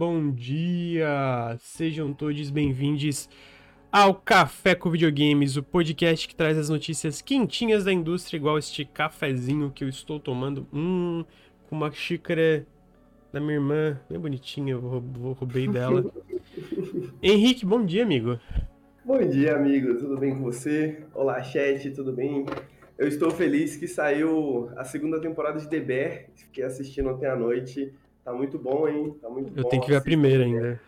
bom dia! Sejam todos bem-vindos ao Café com Videogames, o podcast que traz as notícias quentinhas da indústria, igual este cafezinho que eu estou tomando, hum, com uma xícara da minha irmã, bem bonitinha, eu roubei dela. Henrique, bom dia, amigo. Bom dia, amigo, tudo bem com você? Olá, chat, tudo bem? Eu estou feliz que saiu a segunda temporada de The Bear, fiquei assistindo ontem à noite. Tá muito bom, hein? Tá muito eu bom. tenho que ver a primeira ainda.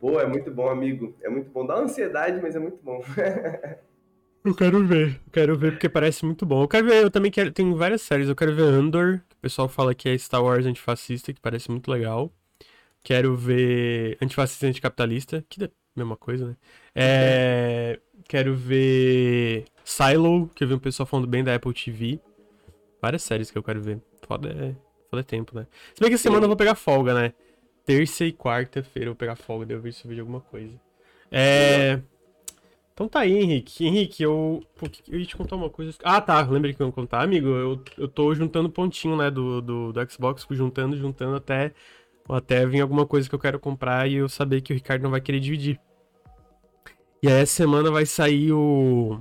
Pô, é muito bom, amigo. É muito bom. Dá ansiedade, mas é muito bom. eu quero ver. Eu quero ver porque parece muito bom. Eu quero ver, eu também quero. Tem várias séries. Eu quero ver Andor, que o pessoal fala que é Star Wars antifascista, que parece muito legal. Quero ver Antifascista e Anticapitalista, que é a mesma coisa, né? É... Quero ver Silo, que eu vi um pessoal falando bem da Apple TV. Várias séries que eu quero ver. Foda é, é tempo, né? Se bem que essa semana eu vou pegar folga, né? Terça e quarta-feira eu vou pegar folga, daí ver se eu vejo alguma coisa. É. Então tá aí, Henrique. Henrique, eu. Pô, eu ia te contar uma coisa. Ah, tá. Lembrei que eu ia contar, amigo. Eu, eu tô juntando pontinho, né? Do, do, do Xbox, juntando, juntando até. Até vir alguma coisa que eu quero comprar e eu saber que o Ricardo não vai querer dividir. E aí essa semana vai sair o.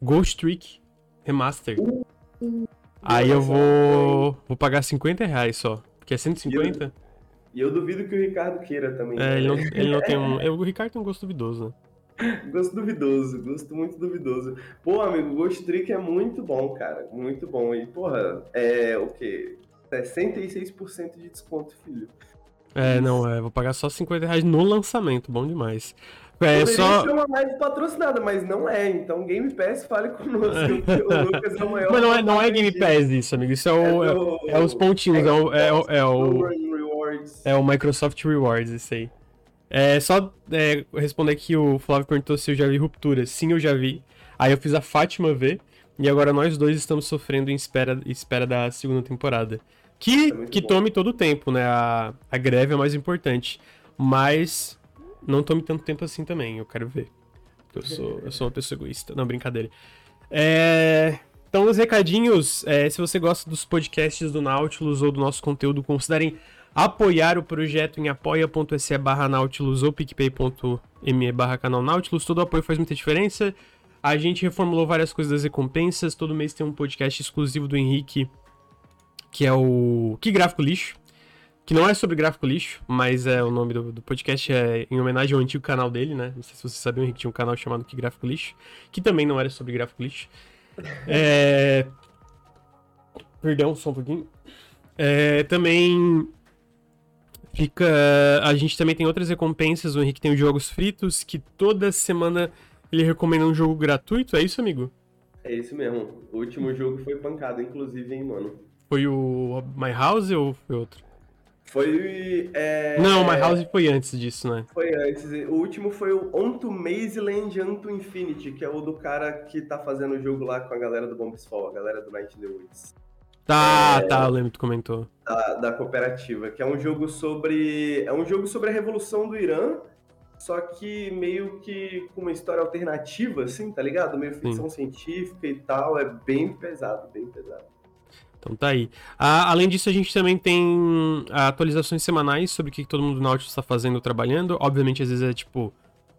Ghost Trick Remaster. Aí eu vou. Vou pagar 50 reais só. Porque é 150? E eu, eu duvido que o Ricardo queira também. É, ele não, ele não tem um. O Ricardo tem um gosto duvidoso, né? Gosto duvidoso, gosto muito duvidoso. Pô, amigo, Ghost Trick é muito bom, cara. Muito bom. E, porra, é o quê? 66% de desconto, filho. É, não, é. Vou pagar só 50 reais no lançamento. Bom demais. É, só... ser uma live patrocinada, mas não é. Então, Game Pass, fale conosco. É. O Lucas é o maior. Mas não é, não é Game Pass isso, amigo. Isso é, o, é, do... é, é os pontinhos. É, o, é, o, é, o, é o Microsoft Rewards, isso aí. É só é, responder aqui: o Flávio perguntou se eu já vi Ruptura. Sim, eu já vi. Aí eu fiz a Fátima ver. E agora nós dois estamos sofrendo em espera, espera da segunda temporada. Que, é que tome todo o tempo, né? A, a greve é mais importante. Mas não tome tanto tempo assim também, eu quero ver. Eu sou, eu sou uma pessoa egoísta. Não, brincadeira. É... Então, os recadinhos, é, se você gosta dos podcasts do Nautilus ou do nosso conteúdo, considerem apoiar o projeto em apoia.se barra Nautilus ou picpay.me barra canal Nautilus. Todo apoio faz muita diferença. A gente reformulou várias coisas das recompensas. Todo mês tem um podcast exclusivo do Henrique, que é o Que Gráfico Lixo que não é sobre gráfico lixo, mas é o nome do, do, podcast é em homenagem ao antigo canal dele, né? Não sei se vocês sabiam, o Henrique tinha um canal chamado Que Gráfico Lixo, que também não era sobre gráfico lixo. É... Perdão, só um pouquinho. É, também fica. A gente também tem outras recompensas. O Henrique tem os jogos fritos, que toda semana ele recomenda um jogo gratuito. É isso, amigo? É isso mesmo. O último jogo foi pancada, inclusive, hein, mano. Foi o My House ou foi outro? Foi. É... Não, My House foi antes disso, né? Foi antes. O último foi o On to Mazeland On Infinity, que é o do cara que tá fazendo o jogo lá com a galera do Bombsfall, a galera do Night in the Woods. Tá, é... tá, eu lembro que tu comentou. Da, da cooperativa, que é um jogo sobre. É um jogo sobre a Revolução do Irã, só que meio que com uma história alternativa, assim, tá ligado? Meio ficção Sim. científica e tal. É bem pesado, bem pesado. Então tá aí. Ah, além disso, a gente também tem atualizações semanais sobre o que todo mundo do Nautilus está fazendo, trabalhando. Obviamente, às vezes é tipo,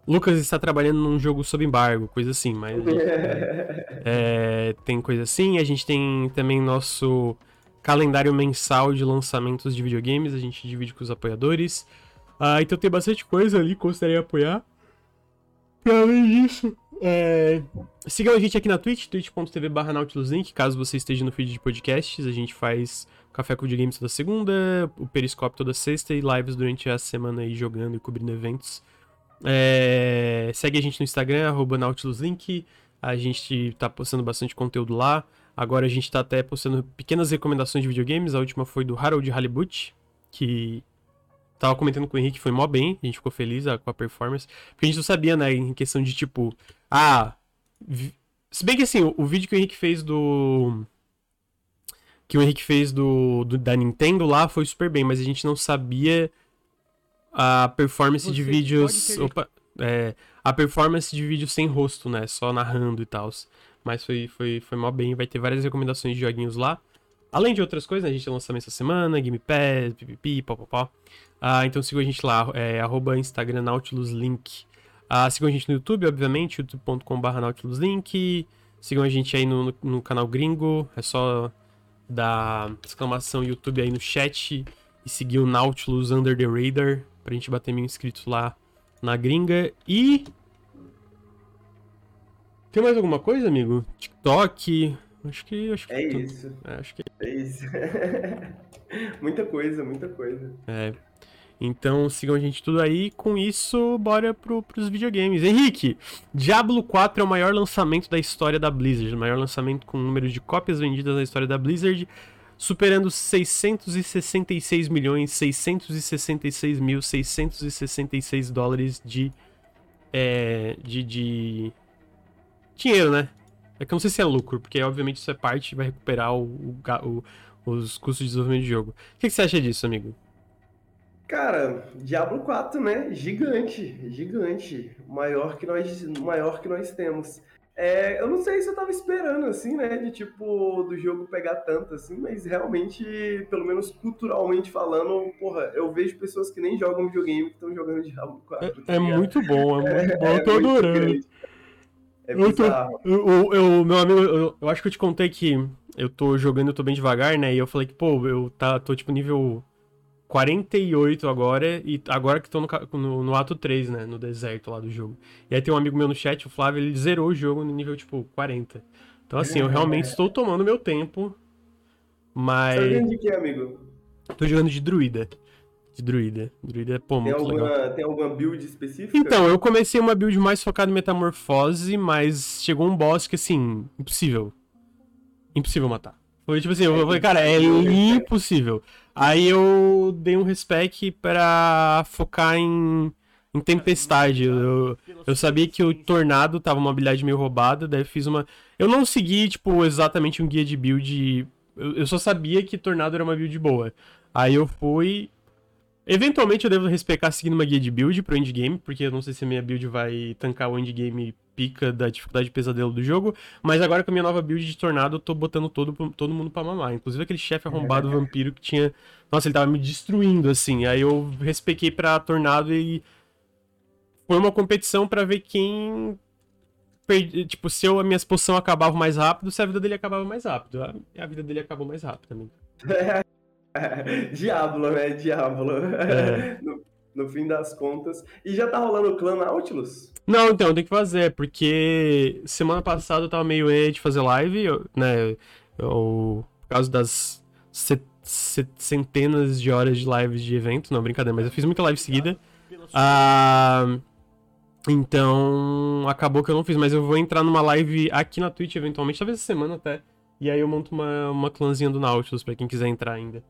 Lucas está trabalhando num jogo sob embargo, coisa assim, mas é, tem coisa assim. A gente tem também nosso calendário mensal de lançamentos de videogames, a gente divide com os apoiadores. Ah, então tem bastante coisa ali que gostaria de apoiar. E além disso, é... Sigam a gente aqui na Twitch, twitch.tv barra NautilusLink, caso você esteja no feed de podcasts. A gente faz Café com Videogames toda segunda, o Periscope toda sexta e lives durante a semana aí jogando e cobrindo eventos. É... Segue a gente no Instagram, arroba NautilusLink. A gente tá postando bastante conteúdo lá. Agora a gente tá até postando pequenas recomendações de videogames. A última foi do Harold Halibut, que tava comentando com o Henrique, foi mó bem, a gente ficou feliz a, com a performance. Porque a gente não sabia, né, em questão de tipo, ah. Se bem que assim, o, o vídeo que o Henrique fez do. Que o Henrique fez do, do, da Nintendo lá foi super bem, mas a gente não sabia a performance Você de vídeos. Opa, é, a performance de vídeo sem rosto, né? Só narrando e tal. Mas foi, foi, foi mó bem. Vai ter várias recomendações de joguinhos lá. Além de outras coisas, né? a gente tem lançamento essa semana, Game Pass, pipipi, papapá. Ah, então sigam a gente lá, é, arroba Instagram NautilusLink. Ah, sigam a gente no YouTube, obviamente, youtube.com.br NautilusLink. Sigam a gente aí no, no, no, canal gringo, é só dar exclamação YouTube aí no chat e seguir o Nautilus Under the Radar pra gente bater mil inscritos lá na gringa. E. Tem mais alguma coisa, amigo? TikTok? Acho que. Acho que é isso. É, acho que... é isso. muita coisa, muita coisa. É. Então sigam a gente tudo aí. Com isso, bora pro, pros videogames. Henrique, Diablo 4 é o maior lançamento da história da Blizzard. O maior lançamento com número de cópias vendidas na história da Blizzard. Superando 666 milhões 666 mil 666 dólares de, é, de, de dinheiro, né? É que eu não sei se é lucro, porque obviamente isso é parte vai recuperar o, o, o, os custos de desenvolvimento de jogo. O que, que você acha disso, amigo? Cara, Diablo 4, né? Gigante, gigante. Maior que nós, maior que nós temos. É, eu não sei se eu tava esperando, assim, né? De tipo, do jogo pegar tanto, assim, mas realmente, pelo menos culturalmente falando, porra, eu vejo pessoas que nem jogam videogame que estão jogando Diablo 4. É, tá é muito bom, é muito bom, eu tô é adorando. É eu tô, eu, eu, meu amigo, eu, eu acho que eu te contei que eu tô jogando, eu tô bem devagar, né? E eu falei que, pô, eu tá, tô tipo nível 48 agora, e agora que tô no, no, no, ato 3, né? No deserto lá do jogo. E aí tem um amigo meu no chat, o Flávio, ele zerou o jogo no nível, tipo, 40. Então, assim, eu realmente estou tomando meu tempo, mas... Tá jogando de que, amigo? Tô jogando de druida. De druida. Druida, pô, tem muito alguma, legal. Tem alguma build específica? Então, eu comecei uma build mais focada em metamorfose, mas chegou um boss que, assim, impossível. Impossível matar. Foi tipo assim, eu falei, cara, é impossível. Aí eu dei um respec para focar em, em tempestade. Eu, eu sabia que o tornado tava uma habilidade meio roubada, daí fiz uma. Eu não segui, tipo, exatamente um guia de build. Eu, eu só sabia que tornado era uma build boa. Aí eu fui. Eventualmente eu devo respecar seguindo uma guia de build pro endgame, porque eu não sei se a minha build vai tancar o endgame pica da dificuldade de pesadelo do jogo, mas agora com a minha nova build de tornado, eu tô botando todo, todo mundo pra mamar. Inclusive aquele chefe arrombado vampiro que tinha. Nossa, ele tava me destruindo, assim. Aí eu respequei pra tornado e. Foi uma competição para ver quem. Tipo, se eu, a minha exposição acabava mais rápido, se a vida dele acabava mais rápido. A, a vida dele acabou mais rápido também. Diablo, né? Diablo. É. No, no, fim das contas. E já tá rolando o clã Nautilus? Não, então, tem que fazer, porque semana passada eu tava meio E de fazer live, né? Eu, por causa das centenas de horas de lives de evento. Não, brincadeira, mas eu fiz muita live seguida. Ah, então, acabou que eu não fiz, mas eu vou entrar numa live aqui na Twitch eventualmente, talvez essa semana até. E aí eu monto uma, uma clãzinha do Nautilus pra quem quiser entrar ainda.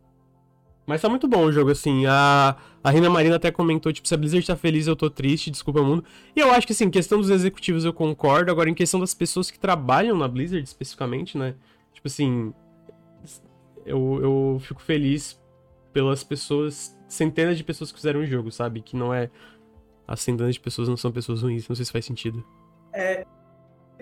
Mas tá muito bom o jogo, assim. A, a Rina Marina até comentou, tipo, se a Blizzard tá feliz, eu tô triste, desculpa mundo. E eu acho que, assim, questão dos executivos eu concordo. Agora, em questão das pessoas que trabalham na Blizzard, especificamente, né? Tipo assim. Eu, eu fico feliz pelas pessoas, centenas de pessoas que fizeram o jogo, sabe? Que não é. As centenas de pessoas não são pessoas ruins, não sei se faz sentido. É,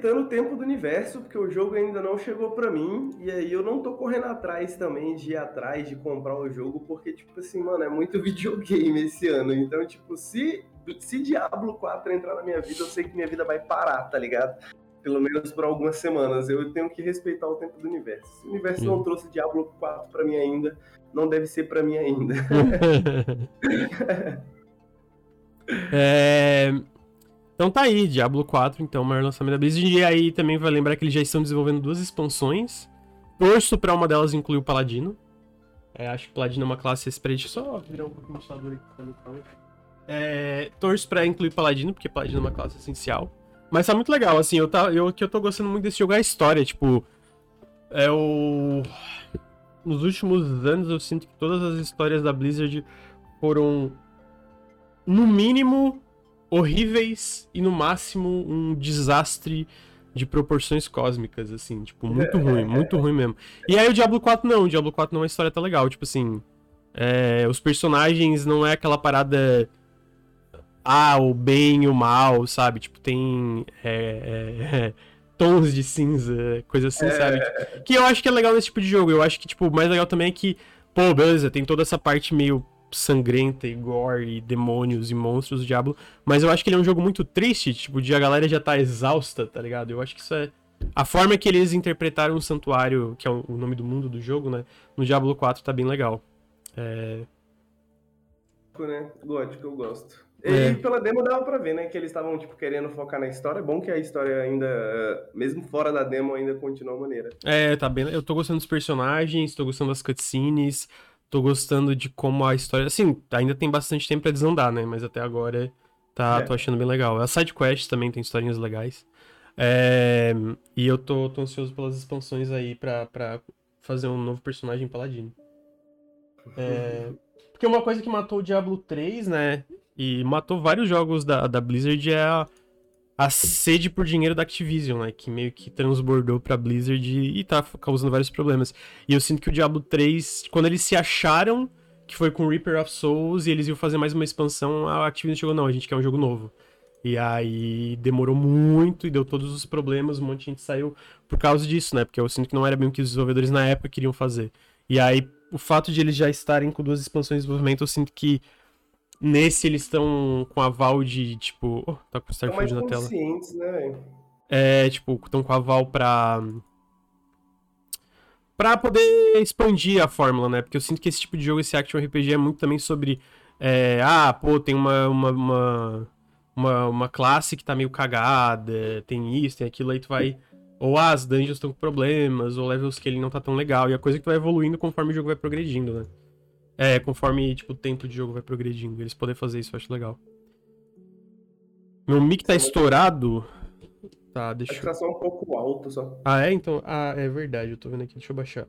o tempo do universo, porque o jogo ainda não chegou para mim, e aí eu não tô correndo atrás também de ir atrás de comprar o jogo, porque, tipo assim, mano, é muito videogame esse ano. Então, tipo, se, se Diablo 4 entrar na minha vida, eu sei que minha vida vai parar, tá ligado? Pelo menos por algumas semanas. Eu tenho que respeitar o tempo do universo. Se o universo hum. não trouxe Diablo 4 para mim ainda, não deve ser para mim ainda. é. Então tá aí, Diablo 4, então, o maior lançamento da Blizzard. E aí também vai lembrar que eles já estão desenvolvendo duas expansões. Torço pra uma delas incluir o Paladino. É, acho que o Paladino é uma classe spread. Só virar um pouquinho de aqui pra mim, é, Torço pra incluir Paladino, porque Paladino é uma classe essencial. Mas tá muito legal, assim, eu, tá, eu, que eu tô gostando muito desse jogo é a história, tipo. É o. Nos últimos anos eu sinto que todas as histórias da Blizzard foram. No mínimo, horríveis e no máximo um desastre de proporções cósmicas, assim, tipo, muito ruim, muito ruim mesmo. E aí o Diablo 4 não, o Diablo 4 não é uma história tão legal, tipo assim, é, os personagens não é aquela parada ah, o bem e o mal, sabe? Tipo, tem é, é, tons de cinza, coisa assim, é... sabe? Que eu acho que é legal nesse tipo de jogo. Eu acho que, tipo, o mais legal também é que, pô, beleza, tem toda essa parte meio sangrenta e gore e demônios e monstros do Diablo, mas eu acho que ele é um jogo muito triste, tipo, de a galera já tá exausta, tá ligado? Eu acho que isso é a forma que eles interpretaram o santuário, que é o nome do mundo do jogo, né, no Diablo 4 tá bem legal. É... Né? Gótico, eu gosto. É. E pela demo dava pra ver, né, que eles estavam, tipo, querendo focar na história. É bom que a história ainda, mesmo fora da demo, ainda continua maneira. É, tá bem... Eu tô gostando dos personagens, tô gostando das cutscenes, tô gostando de como a história... Assim, ainda tem bastante tempo pra desandar, né, mas até agora tá, é. tô achando bem legal. A side quest também tem historinhas legais. É... E eu tô, tô ansioso pelas expansões aí pra, pra fazer um novo personagem paladino. É... Porque uma coisa que matou o Diablo 3, né? E matou vários jogos da, da Blizzard é a, a sede por dinheiro da Activision, né? Que meio que transbordou pra Blizzard e, e tá causando vários problemas. E eu sinto que o Diablo 3, quando eles se acharam que foi com Reaper of Souls e eles iam fazer mais uma expansão, a Activision chegou, não, a gente quer um jogo novo. E aí demorou muito e deu todos os problemas, um monte de gente saiu por causa disso, né? Porque eu sinto que não era bem o que os desenvolvedores na época queriam fazer. E aí, o fato de eles já estarem com duas expansões de desenvolvimento, eu sinto que Nesse eles estão com aval de, tipo. Oh, tá com o Starfield na tela. Né, é, tipo, estão com aval pra. Pra poder expandir a fórmula, né? Porque eu sinto que esse tipo de jogo, esse Action RPG, é muito também sobre. É, ah, pô, tem uma, uma, uma, uma, uma classe que tá meio cagada, tem isso, tem aquilo, aí tu vai. Ou ah, as dungeons estão com problemas, ou o level scaling não tá tão legal. E a coisa que tu vai evoluindo conforme o jogo vai progredindo, né? É, conforme tipo, o tempo de jogo vai progredindo. Eles podem fazer isso, eu acho legal. Meu mic tá estourado. Tá, deixa Acho que tá só um pouco alto só. Ah, é? Então. Ah, é verdade, eu tô vendo aqui, deixa eu baixar.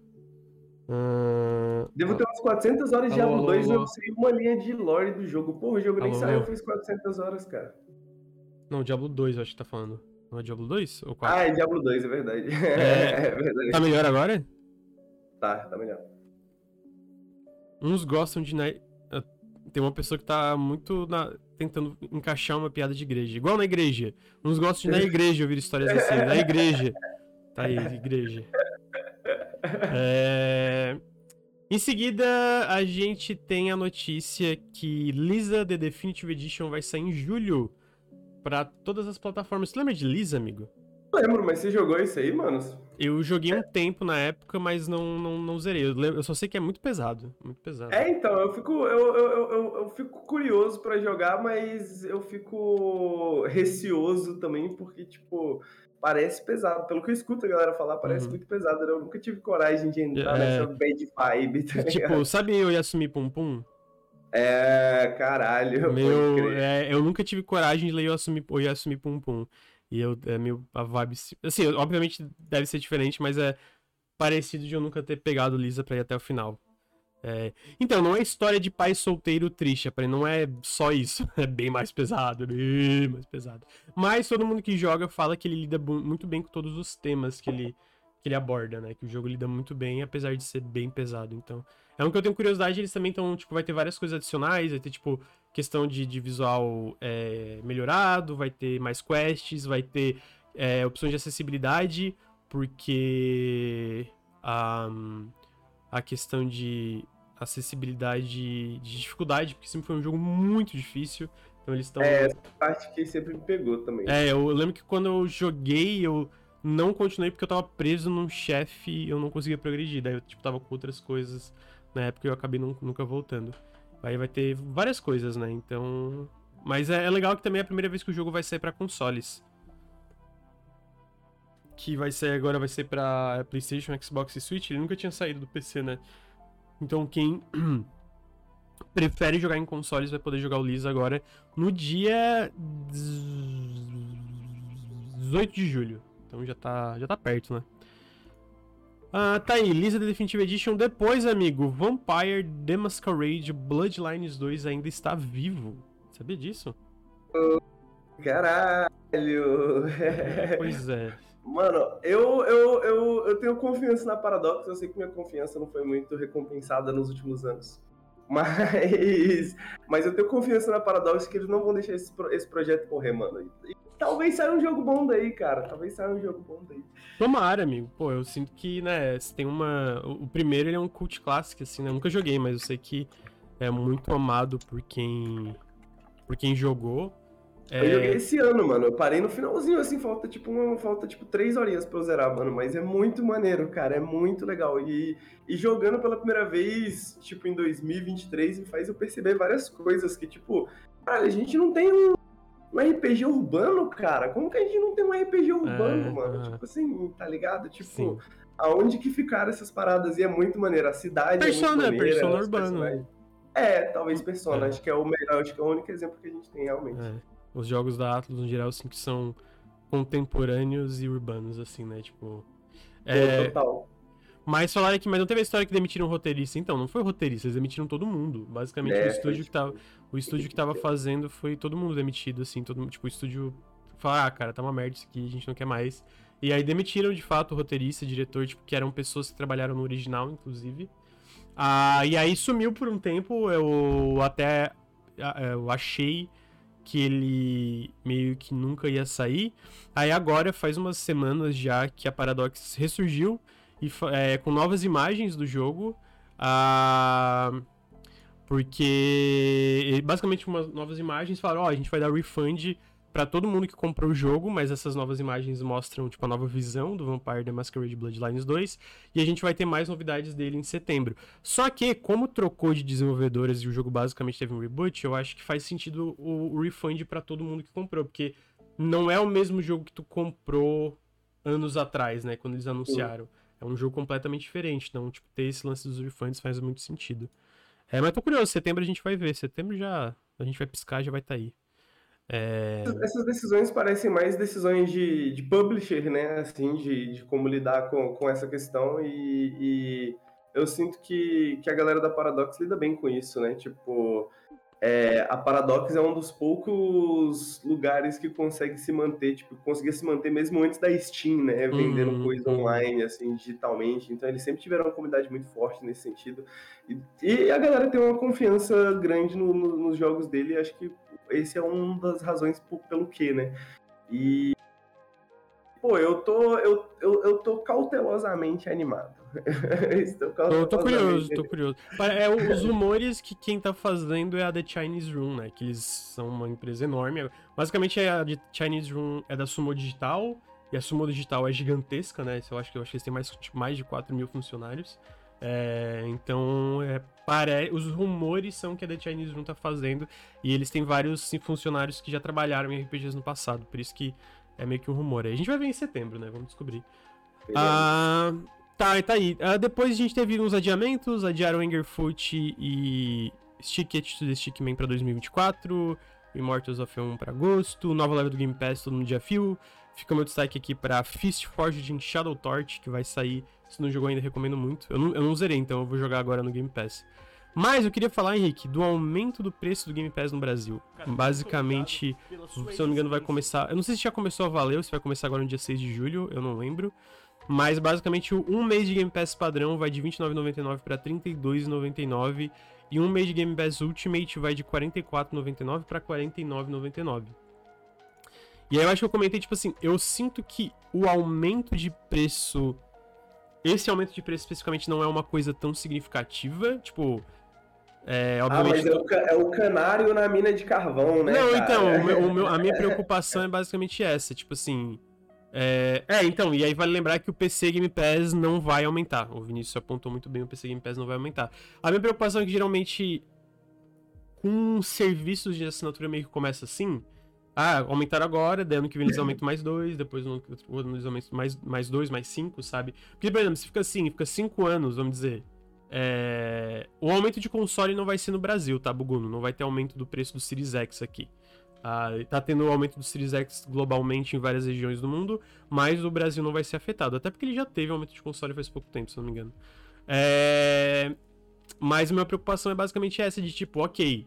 Uh... Devo ter umas 400 horas de Diablo 2 e eu sei uma linha de lore do jogo. Porra, o jogo nem alô, saiu, eu fiz 400 horas, cara. Não, Diablo 2 eu acho que tá falando. Não é Diablo 2? Ou 4? Ah, é Diablo 2, é verdade. É, é verdade. Tá melhor agora? Tá, tá melhor. Uns gostam de. Né, tem uma pessoa que tá muito na, tentando encaixar uma piada de igreja. Igual na igreja. Uns gostam de na igreja ouvir histórias assim. Na igreja. Tá aí, igreja. É... Em seguida, a gente tem a notícia que Lisa The Definitive Edition vai sair em julho para todas as plataformas. Você lembra de Lisa, amigo? Lembro, mas você jogou isso aí, mano? Eu joguei um tempo na época, mas não, não, não zerei. Eu, eu, só sei que é muito pesado. Muito pesado. É, então, eu fico, eu, eu, eu, eu fico curioso para jogar, mas eu fico receoso também, porque, tipo, parece pesado. Pelo que eu escuto a galera falar, parece uhum. muito pesado. Né? Eu nunca tive coragem de entrar é... nessa bad vibe. Tá tipo, sabe o Yasumi Pum Pum? É, caralho. Meu, é, eu nunca tive coragem de ler o Yasumi, o Yasumi Pum Pum. E eu, é meio a vibe. Assim, obviamente deve ser diferente, mas é parecido de eu nunca ter pegado Lisa pra ir até o final. É... Então, não é história de pai solteiro triste, não é só isso. É bem mais pesado, é bem mais pesado. Mas todo mundo que joga fala que ele lida muito bem com todos os temas que ele, que ele aborda, né? Que o jogo lida muito bem, apesar de ser bem pesado. Então, é um que eu tenho curiosidade, eles também estão, tipo, vai ter várias coisas adicionais, vai ter, tipo, questão de, de visual é, melhorado, vai ter mais quests, vai ter é, opções de acessibilidade, porque um, a questão de acessibilidade de dificuldade, porque sempre foi um jogo muito difícil. Então eles estão. É, essa parte que sempre me pegou também. É, eu lembro que quando eu joguei, eu não continuei porque eu tava preso num chefe e eu não conseguia progredir. Daí eu, tipo, tava com outras coisas na época e eu acabei nunca voltando. Aí vai ter várias coisas, né? Então. Mas é, é legal que também é a primeira vez que o jogo vai sair para consoles. Que vai ser agora vai ser para PlayStation, Xbox e Switch. Ele nunca tinha saído do PC, né? Então quem prefere jogar em consoles vai poder jogar o Lisa agora no dia 18 de julho. Então já tá, já tá perto, né? Ah, tá aí, Lisa The Definitive Edition. Depois, amigo, Vampire The Masquerade Bloodlines 2 ainda está vivo. Sabia disso? Caralho! pois é. Mano, eu, eu, eu, eu tenho confiança na Paradox. Eu sei que minha confiança não foi muito recompensada nos últimos anos. Mas, mas eu tenho confiança na Paradox que eles não vão deixar esse, esse projeto correr, mano. E talvez saia um jogo bom daí, cara. Talvez saia um jogo bom daí. Tomara, amigo. Pô, eu sinto que, né, se tem uma. O primeiro ele é um cult clássico, assim, né? Eu nunca joguei, mas eu sei que é muito amado por quem. por quem jogou. É... Eu joguei esse ano, mano. Eu parei no finalzinho, assim, falta tipo uma, falta tipo três horinhas pra eu zerar, mano. Mas é muito maneiro, cara. É muito legal. E, e jogando pela primeira vez, tipo, em 2023, me faz eu perceber várias coisas que, tipo, cara, a gente não tem um, um RPG urbano, cara. Como que a gente não tem um RPG urbano, é, mano? É. Tipo assim, tá ligado? Tipo, Sim. aonde que ficaram essas paradas? E é muito maneiro. A cidade Persona, é muito maneira. Persona urbano. É, talvez Persona. É. Acho que é o melhor, acho que é o único exemplo que a gente tem, realmente. É os jogos da Atlas, no geral, assim, que são contemporâneos e urbanos, assim, né? Tipo. É, total. Mas falaram que mas não teve a história que demitiram o roteirista. Então, não foi o roteirista, eles demitiram todo mundo. Basicamente, é, o estúdio que tava. O estúdio que tava fazendo foi todo mundo demitido, assim, todo Tipo, o estúdio falar, ah, cara, tá uma merda isso aqui, a gente não quer mais. E aí demitiram, de fato, o roteirista, o diretor, tipo, que eram pessoas que trabalharam no original, inclusive. Ah, e aí sumiu por um tempo, eu até eu achei que ele meio que nunca ia sair. Aí agora faz umas semanas já que a Paradox ressurgiu e é, com novas imagens do jogo. Ah, porque basicamente umas novas imagens falaram, ó, oh, a gente vai dar refund para todo mundo que comprou o jogo, mas essas novas imagens mostram tipo a nova visão do Vampire The Masquerade Bloodlines 2 e a gente vai ter mais novidades dele em setembro. Só que como trocou de desenvolvedores e o jogo basicamente teve um reboot, eu acho que faz sentido o, o refund para todo mundo que comprou, porque não é o mesmo jogo que tu comprou anos atrás, né, quando eles anunciaram. É um jogo completamente diferente, então tipo ter esse lance dos refunds faz muito sentido. É, mas tô curioso, setembro a gente vai ver, setembro já a gente vai piscar, já vai estar tá aí. É... Essas decisões parecem mais decisões de, de publisher, né? Assim, de, de como lidar com, com essa questão e, e, eu sinto que, que a galera da Paradox lida bem com isso, né? Tipo, é, a Paradox é um dos poucos lugares que consegue se manter, tipo, conseguia se manter mesmo antes da Steam, né? Vendendo uhum, coisa uhum. online, assim, digitalmente. Então, eles sempre tiveram uma comunidade muito forte nesse sentido. E, e a galera tem uma confiança grande no, no, nos jogos dele. acho que esse é uma das razões pelo que, né? E pô, eu tô, eu, eu, eu tô cautelosamente animado. Estou tô, tô curioso, tô curioso. É, os rumores que quem tá fazendo é a The Chinese Room, né? Que eles são uma empresa enorme. Basicamente, a The Chinese Room é da Sumo Digital, e a Sumo Digital é gigantesca, né? Eu acho que, eu acho que eles têm mais, mais de 4 mil funcionários. É, então, é, pare... os rumores são que a The Chinese Room tá fazendo, e eles têm vários funcionários que já trabalharam em RPGs no passado, por isso que é meio que um rumor. A gente vai ver em setembro, né? Vamos descobrir. Ah, tá, tá aí. Ah, depois a gente teve uns adiamentos, adiaram Angerfoot e Stick It to the Stickman pra 2024, Immortals of 1 pra agosto, nova leva do Game Pass, todo mundo já viu. Fica meu destaque aqui pra Fist Forged in Shadow Torch, que vai sair. Se não jogou ainda, recomendo muito. Eu não, eu não zerei, então eu vou jogar agora no Game Pass. Mas eu queria falar, Henrique, do aumento do preço do Game Pass no Brasil. Basicamente, se eu não me engano, vai começar. Eu não sei se já começou a valer ou se vai começar agora no dia 6 de julho, eu não lembro. Mas basicamente, um mês de Game Pass padrão vai de R$29,99 para R$32,99. E um mês de Game Pass Ultimate vai de R$44,99 para R$49,99. E aí eu acho que eu comentei, tipo assim, eu sinto que o aumento de preço. Esse aumento de preço especificamente não é uma coisa tão significativa. Tipo, é, obviamente... Ah, mas é o, é o, canário na mina de carvão, né? Não, cara? então, o meu, o meu, a minha preocupação é basicamente essa, tipo assim. É, é, então, e aí vale lembrar que o PC Game Pass não vai aumentar. O Vinícius apontou muito bem, o PC Game Pass não vai aumentar. A minha preocupação é que geralmente com serviços de assinatura meio que começa assim. Ah, aumentaram agora, daí ano que vem eles aumentam mais dois, depois no ano eles aumentam mais, mais dois, mais cinco, sabe? Porque, por exemplo, se fica assim, fica cinco anos, vamos dizer, é... O aumento de console não vai ser no Brasil, tá, Buguno? Não vai ter aumento do preço do Series X aqui. Ah, tá tendo aumento do Series X globalmente em várias regiões do mundo, mas o Brasil não vai ser afetado. Até porque ele já teve aumento de console faz pouco tempo, se não me engano. É... Mas minha preocupação é basicamente essa, de tipo, ok.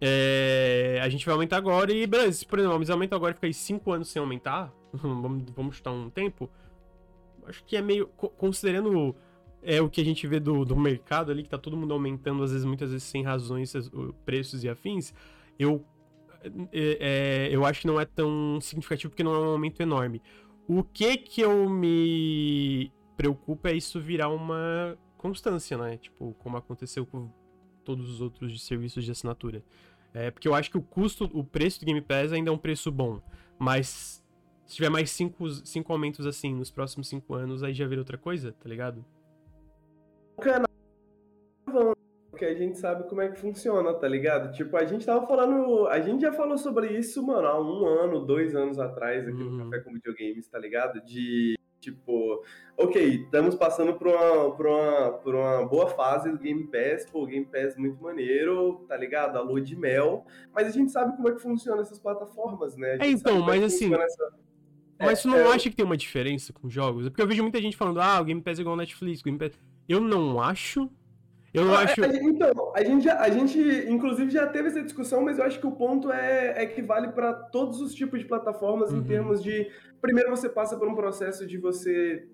É... A gente vai aumentar agora e, beleza, por exemplo, eles aumentam agora e fica aí 5 anos sem aumentar. vamos, vamos chutar um tempo. Acho que é meio. Considerando é o que a gente vê do, do mercado ali, que tá todo mundo aumentando, às vezes, muitas vezes sem razões, preços e afins, eu é, é, eu acho que não é tão significativo porque não é um aumento enorme. O que que eu me preocupa é isso virar uma constância, né? Tipo, como aconteceu com todos os outros de serviços de assinatura. É, porque eu acho que o custo, o preço do Game Pass ainda é um preço bom. Mas se tiver mais cinco, cinco aumentos assim nos próximos cinco anos, aí já vira outra coisa, tá ligado? Canal porque a gente sabe como é que funciona, tá ligado? Tipo, a gente tava falando. A gente já falou sobre isso, mano, há um ano, dois anos atrás, aqui uhum. no Café com Videogames, tá ligado? De Tipo, ok, estamos passando por uma, por, uma, por uma boa fase do Game Pass, pô, Game Pass muito maneiro, tá ligado? A lua de mel, mas a gente sabe como é que funciona essas plataformas, né? É, então, é mas assim. Essa... Mas tu não é, acha que tem uma diferença com jogos? É porque eu vejo muita gente falando, ah, o Game Pass é igual ao Netflix, o Game Pass. Eu não acho, eu ah, acho. A, então, a gente, já, a gente, inclusive, já teve essa discussão, mas eu acho que o ponto é, é que vale para todos os tipos de plataformas, uhum. em termos de. Primeiro, você passa por um processo de você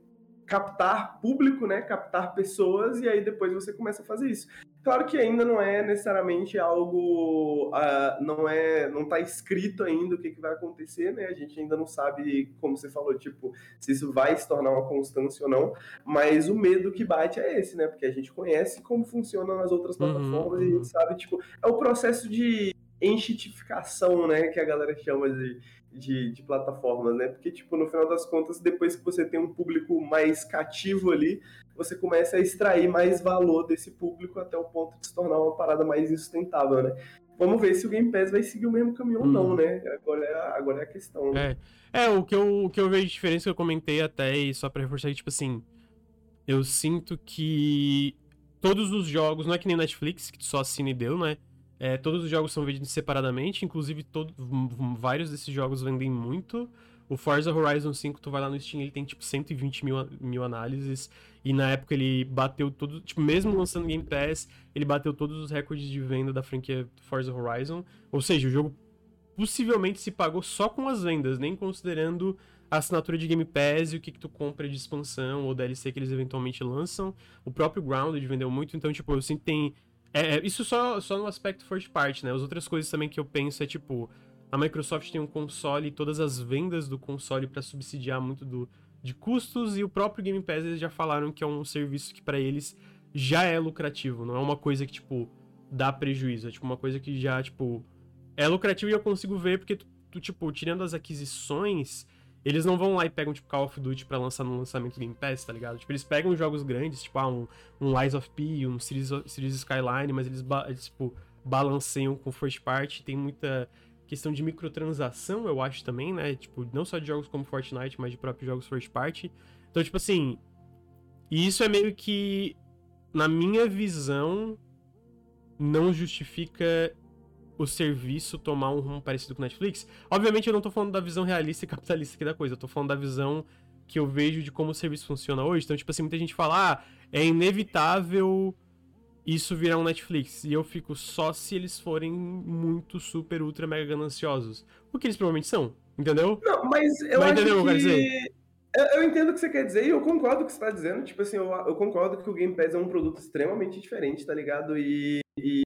captar público, né? Captar pessoas, e aí depois você começa a fazer isso. Claro que ainda não é necessariamente algo, uh, não é, não está escrito ainda o que, que vai acontecer, né? A gente ainda não sabe, como você falou, tipo, se isso vai se tornar uma constância ou não. Mas o medo que bate é esse, né? Porque a gente conhece como funciona nas outras uhum, plataformas uhum. e a gente uhum. sabe, tipo, é o processo de enxitificação, né? Que a galera chama de, de, de, plataformas, né? Porque, tipo, no final das contas, depois que você tem um público mais cativo ali, você começa a extrair mais valor desse público até o ponto de se tornar uma parada mais insustentável, né? Vamos ver se o Game Pass vai seguir o mesmo caminho ou não, hum. né? Agora é a, agora é a questão. Né? É. é, o que, eu, o que eu vejo de diferença que eu comentei até, e só pra reforçar, tipo assim, eu sinto que todos os jogos, não é que nem Netflix, que só assina e deu, né? É, todos os jogos são vendidos separadamente, inclusive todo, vários desses jogos vendem muito. O Forza Horizon 5, tu vai lá no Steam, ele tem tipo 120 mil, mil análises. E na época ele bateu tudo. Tipo, mesmo lançando Game Pass, ele bateu todos os recordes de venda da franquia Forza Horizon. Ou seja, o jogo possivelmente se pagou só com as vendas, nem considerando a assinatura de Game Pass e o que, que tu compra de expansão ou DLC que eles eventualmente lançam. O próprio Grounded vendeu muito, então, tipo, eu sinto que tem. É, é, isso só, só no aspecto first party, né? As outras coisas também que eu penso é tipo a Microsoft tem um console e todas as vendas do console para subsidiar muito do, de custos, e o próprio Game Pass eles já falaram que é um serviço que para eles já é lucrativo, não é uma coisa que, tipo, dá prejuízo, é tipo uma coisa que já, tipo, é lucrativo e eu consigo ver porque, tu, tu tipo, tirando as aquisições, eles não vão lá e pegam, tipo, Call of Duty pra lançar no lançamento do Game Pass, tá ligado? Tipo, eles pegam jogos grandes, tipo, ah, um, um Lies of P, um Series, Series Skyline, mas eles, eles, tipo, balanceiam com first party, tem muita questão de microtransação, eu acho também, né? Tipo, não só de jogos como Fortnite, mas de próprios jogos first party. Então, tipo assim, isso é meio que, na minha visão, não justifica o serviço tomar um rumo parecido com o Netflix. Obviamente, eu não tô falando da visão realista e capitalista aqui da coisa, eu tô falando da visão que eu vejo de como o serviço funciona hoje. Então, tipo assim, muita gente fala, ah, é inevitável isso virar um Netflix. E eu fico só se eles forem muito, super, ultra, mega gananciosos. O que eles provavelmente são, entendeu? Não, mas eu mas, acho entendeu, que... Eu, dizer? eu entendo o que você quer dizer e eu concordo com o que você tá dizendo. Tipo assim, eu, eu, concordo que o Game Pass é um produto extremamente diferente, tá ligado? E, e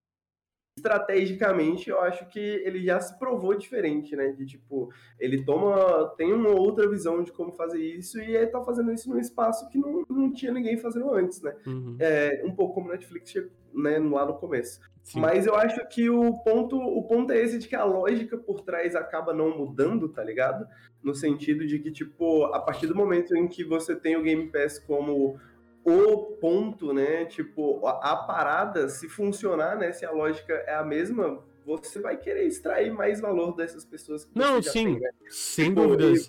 estrategicamente, eu acho que ele já se provou diferente, né? De tipo, ele toma, tem uma outra visão de como fazer isso e ele tá fazendo isso num espaço que não, não tinha ninguém fazendo antes, né? Uhum. É, um pouco como Netflix né, lá no começo. Sim. Mas eu acho que o ponto, o ponto é esse de que a lógica por trás acaba não mudando, tá ligado? No sentido de que, tipo, a partir do momento em que você tem o Game Pass como o ponto, né? Tipo, a, a, parada, se funcionar, né? Se a lógica é a mesma, você vai querer extrair mais valor dessas pessoas que Não, sim, tem, né? sem tipo, dúvidas.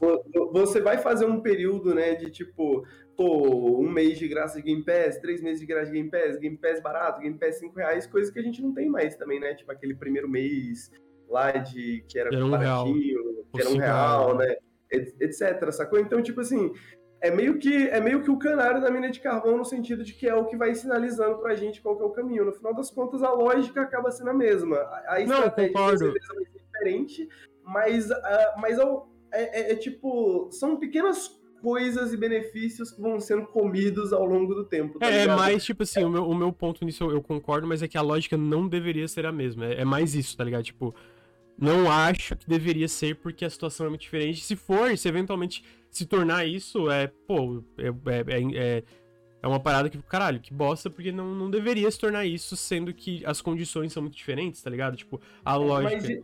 Você vai fazer um período, né, de tipo, pô, um mês de graça de Game Pass, três meses de graça de Game Pass, Game Pass barato, Game Pass cinco reais, coisas que a gente não tem mais também, né? Tipo, aquele primeiro mês lá de que era, era um baratinho, real. que era um real, né? Etc, sacou? Então, tipo assim, é meio que é meio que o canário da mina de carvão no sentido de que é o que vai sinalizando pra gente qual é o caminho. No final das contas, a lógica acaba sendo a mesma. A estratégia Não, concordo. é diferente, mas, uh, mas é, é, é, tipo, são pequenas coisas e benefícios que vão sendo comidos ao longo do tempo. Tá é, é mais tipo assim, o, meu, o meu ponto nisso eu, eu, concordo, mas é que a lógica não deveria ser a mesma. É, é mais isso, tá ligado? Tipo, não acho que deveria ser porque a situação é muito diferente. Se for, se eventualmente se tornar isso, é, pô, é, é, é, é uma parada que, caralho, que bosta, porque não, não deveria se tornar isso, sendo que as condições são muito diferentes, tá ligado? Tipo, a lógica. Mas,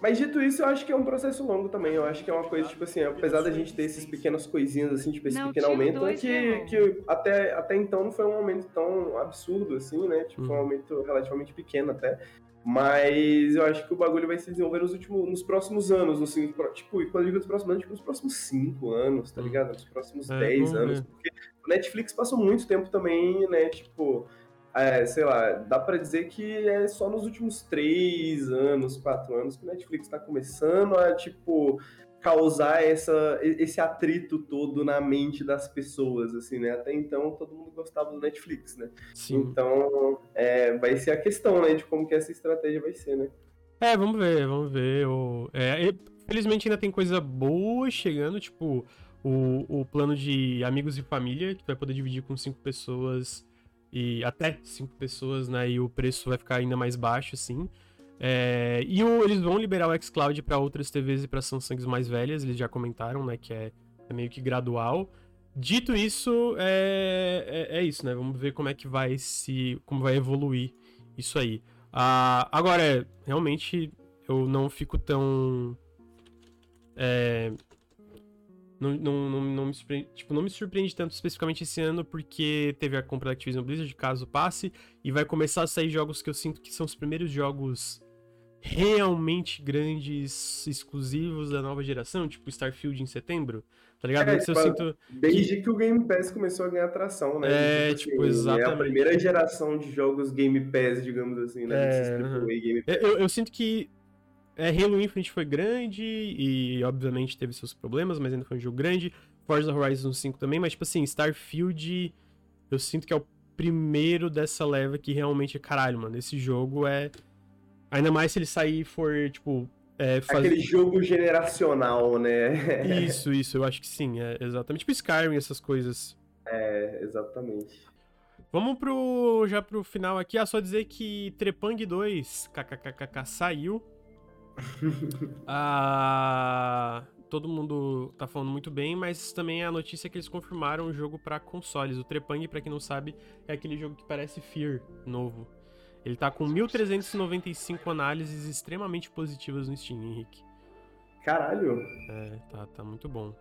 mas dito isso, eu acho que é um processo longo também. Eu acho que é uma coisa, tipo assim, apesar da gente ter esses pequenas coisinhas, assim, tipo, esse não, pequeno aumento, dois, que, né, que até, até então não foi um aumento tão absurdo, assim, né? Tipo, foi um uhum. aumento relativamente pequeno até. Mas eu acho que o bagulho vai se desenvolver nos últimos, nos próximos anos, assim, tipo, e quando eu digo nos próximos anos, tipo, nos próximos 5 anos, tá uhum. ligado? Nos próximos 10 é, anos. Porque o Netflix passou muito tempo também, né, tipo, é, sei lá, dá para dizer que é só nos últimos 3 anos, 4 anos que o Netflix tá começando a, tipo, causar essa, esse atrito todo na mente das pessoas, assim, né? Até então todo mundo gostava do Netflix, né? Sim. Então é, vai ser a questão, né, de como que essa estratégia vai ser, né? É, vamos ver, vamos ver. O, é, felizmente ainda tem coisa boa chegando, tipo o, o plano de amigos e família, que vai poder dividir com cinco pessoas e até cinco pessoas, né? E o preço vai ficar ainda mais baixo, assim. É, e o, eles vão liberar o xCloud para outras TVs e para Samsungs mais velhas, eles já comentaram, né, que é, é meio que gradual. Dito isso, é, é, é, isso, né? Vamos ver como é que vai se. como vai evoluir isso aí. Ah, agora, realmente, eu não fico tão. É, não, não, não, não, me surpreende, tipo, não me surpreende tanto especificamente esse ano, porque teve a compra da Activision Blizzard, caso passe, e vai começar a sair jogos que eu sinto que são os primeiros jogos realmente grandes, exclusivos da nova geração, tipo Starfield em setembro, tá ligado? É, tipo, eu sinto desde que... que... o Game Pass começou a ganhar atração, né? É, tipo, tipo assim, exatamente. É a primeira geração de jogos Game Pass, digamos assim, né? É, uhum. eu, eu, sinto que é, Halo Infinite foi grande e, obviamente, teve seus problemas, mas ainda foi um jogo grande. Forza Horizon 5 também, mas, tipo assim, Starfield, eu sinto que é o primeiro dessa leva que realmente é caralho, mano. Esse jogo é Ainda mais se ele sair e for, tipo. É, fazer... Aquele jogo generacional, né? isso, isso, eu acho que sim, é, exatamente. Tipo Skyrim, essas coisas. É, exatamente. Vamos pro, já pro final aqui. Ah, só dizer que Trepang 2, kkkk, saiu. ah, todo mundo tá falando muito bem, mas também a notícia é que eles confirmaram o jogo para consoles. O Trepang, para quem não sabe, é aquele jogo que parece Fear novo. Ele tá com 1.395 análises extremamente positivas no Steam, Henrique. Caralho! É, tá, tá muito bom.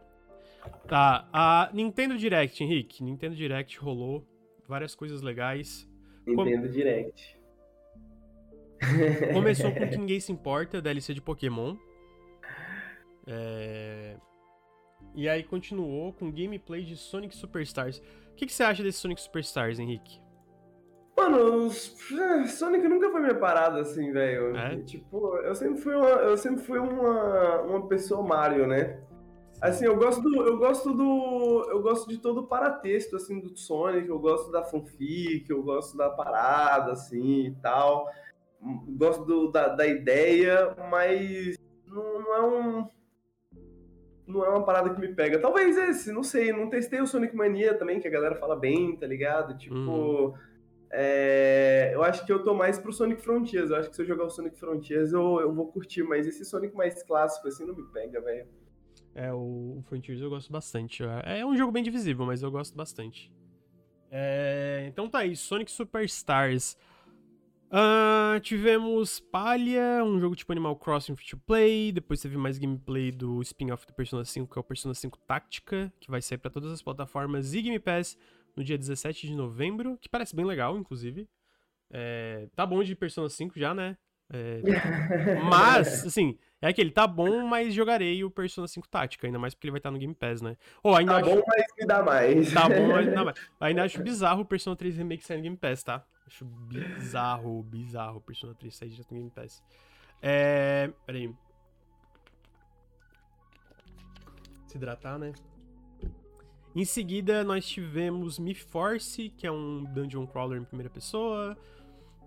Tá, a Nintendo Direct, Henrique. Nintendo Direct rolou várias coisas legais. Nintendo Com... Direct. Começou com quem ninguém se importa, DLC de Pokémon. É... E aí continuou com gameplay de Sonic Superstars. O que, que você acha desse Sonic Superstars, Henrique? Mano, é, Sonic nunca foi minha parada, assim, velho. É? Tipo, eu sempre fui uma, eu sempre fui uma, uma pessoa Mario, né? Assim, eu gosto do, eu gosto do, eu gosto de todo o paratexto, assim, do Sonic, eu gosto da fanfic, eu gosto da parada, assim, e tal. Gosto do, da, da ideia, mas não, não é um, não é uma parada que me pega. Talvez esse, não sei, não testei o Sonic Mania também, que a galera fala bem, tá ligado? Tipo... Hum é, eu acho que eu tô mais pro Sonic Frontiers. Eu acho que se eu jogar o Sonic Frontiers eu, eu vou curtir, mas esse Sonic mais clássico assim não me pega, velho. É, o, Frontiers eu gosto bastante. É, é um jogo bem divisível, mas eu gosto bastante. É, então tá aí, Sonic Superstars. Uh, tivemos Palha, um jogo tipo Animal Crossing Free to Play. Depois teve mais gameplay do spin-off do Persona 5, que é o Persona 5 Táctica, que vai sair para todas as plataformas e Game Pass no dia 17 de novembro, que parece bem legal, inclusive. É, tá bom de Persona 5 já, né? É, mas, assim, é aquele, tá bom, mas jogarei o Persona 5 Tática, ainda mais porque ele vai estar no Game Pass, né? Oh, ainda tá acho... bom, mas me dá mais. Tá bom, mas me dá mais. Ainda acho bizarro o Persona 3 Remake sair no Game Pass, tá? Acho bizarro, bizarro o Persona 3 sair já no Game Pass. É. Peraí. Se hidratar, né? Em seguida, nós tivemos Me Force, que é um dungeon crawler em primeira pessoa.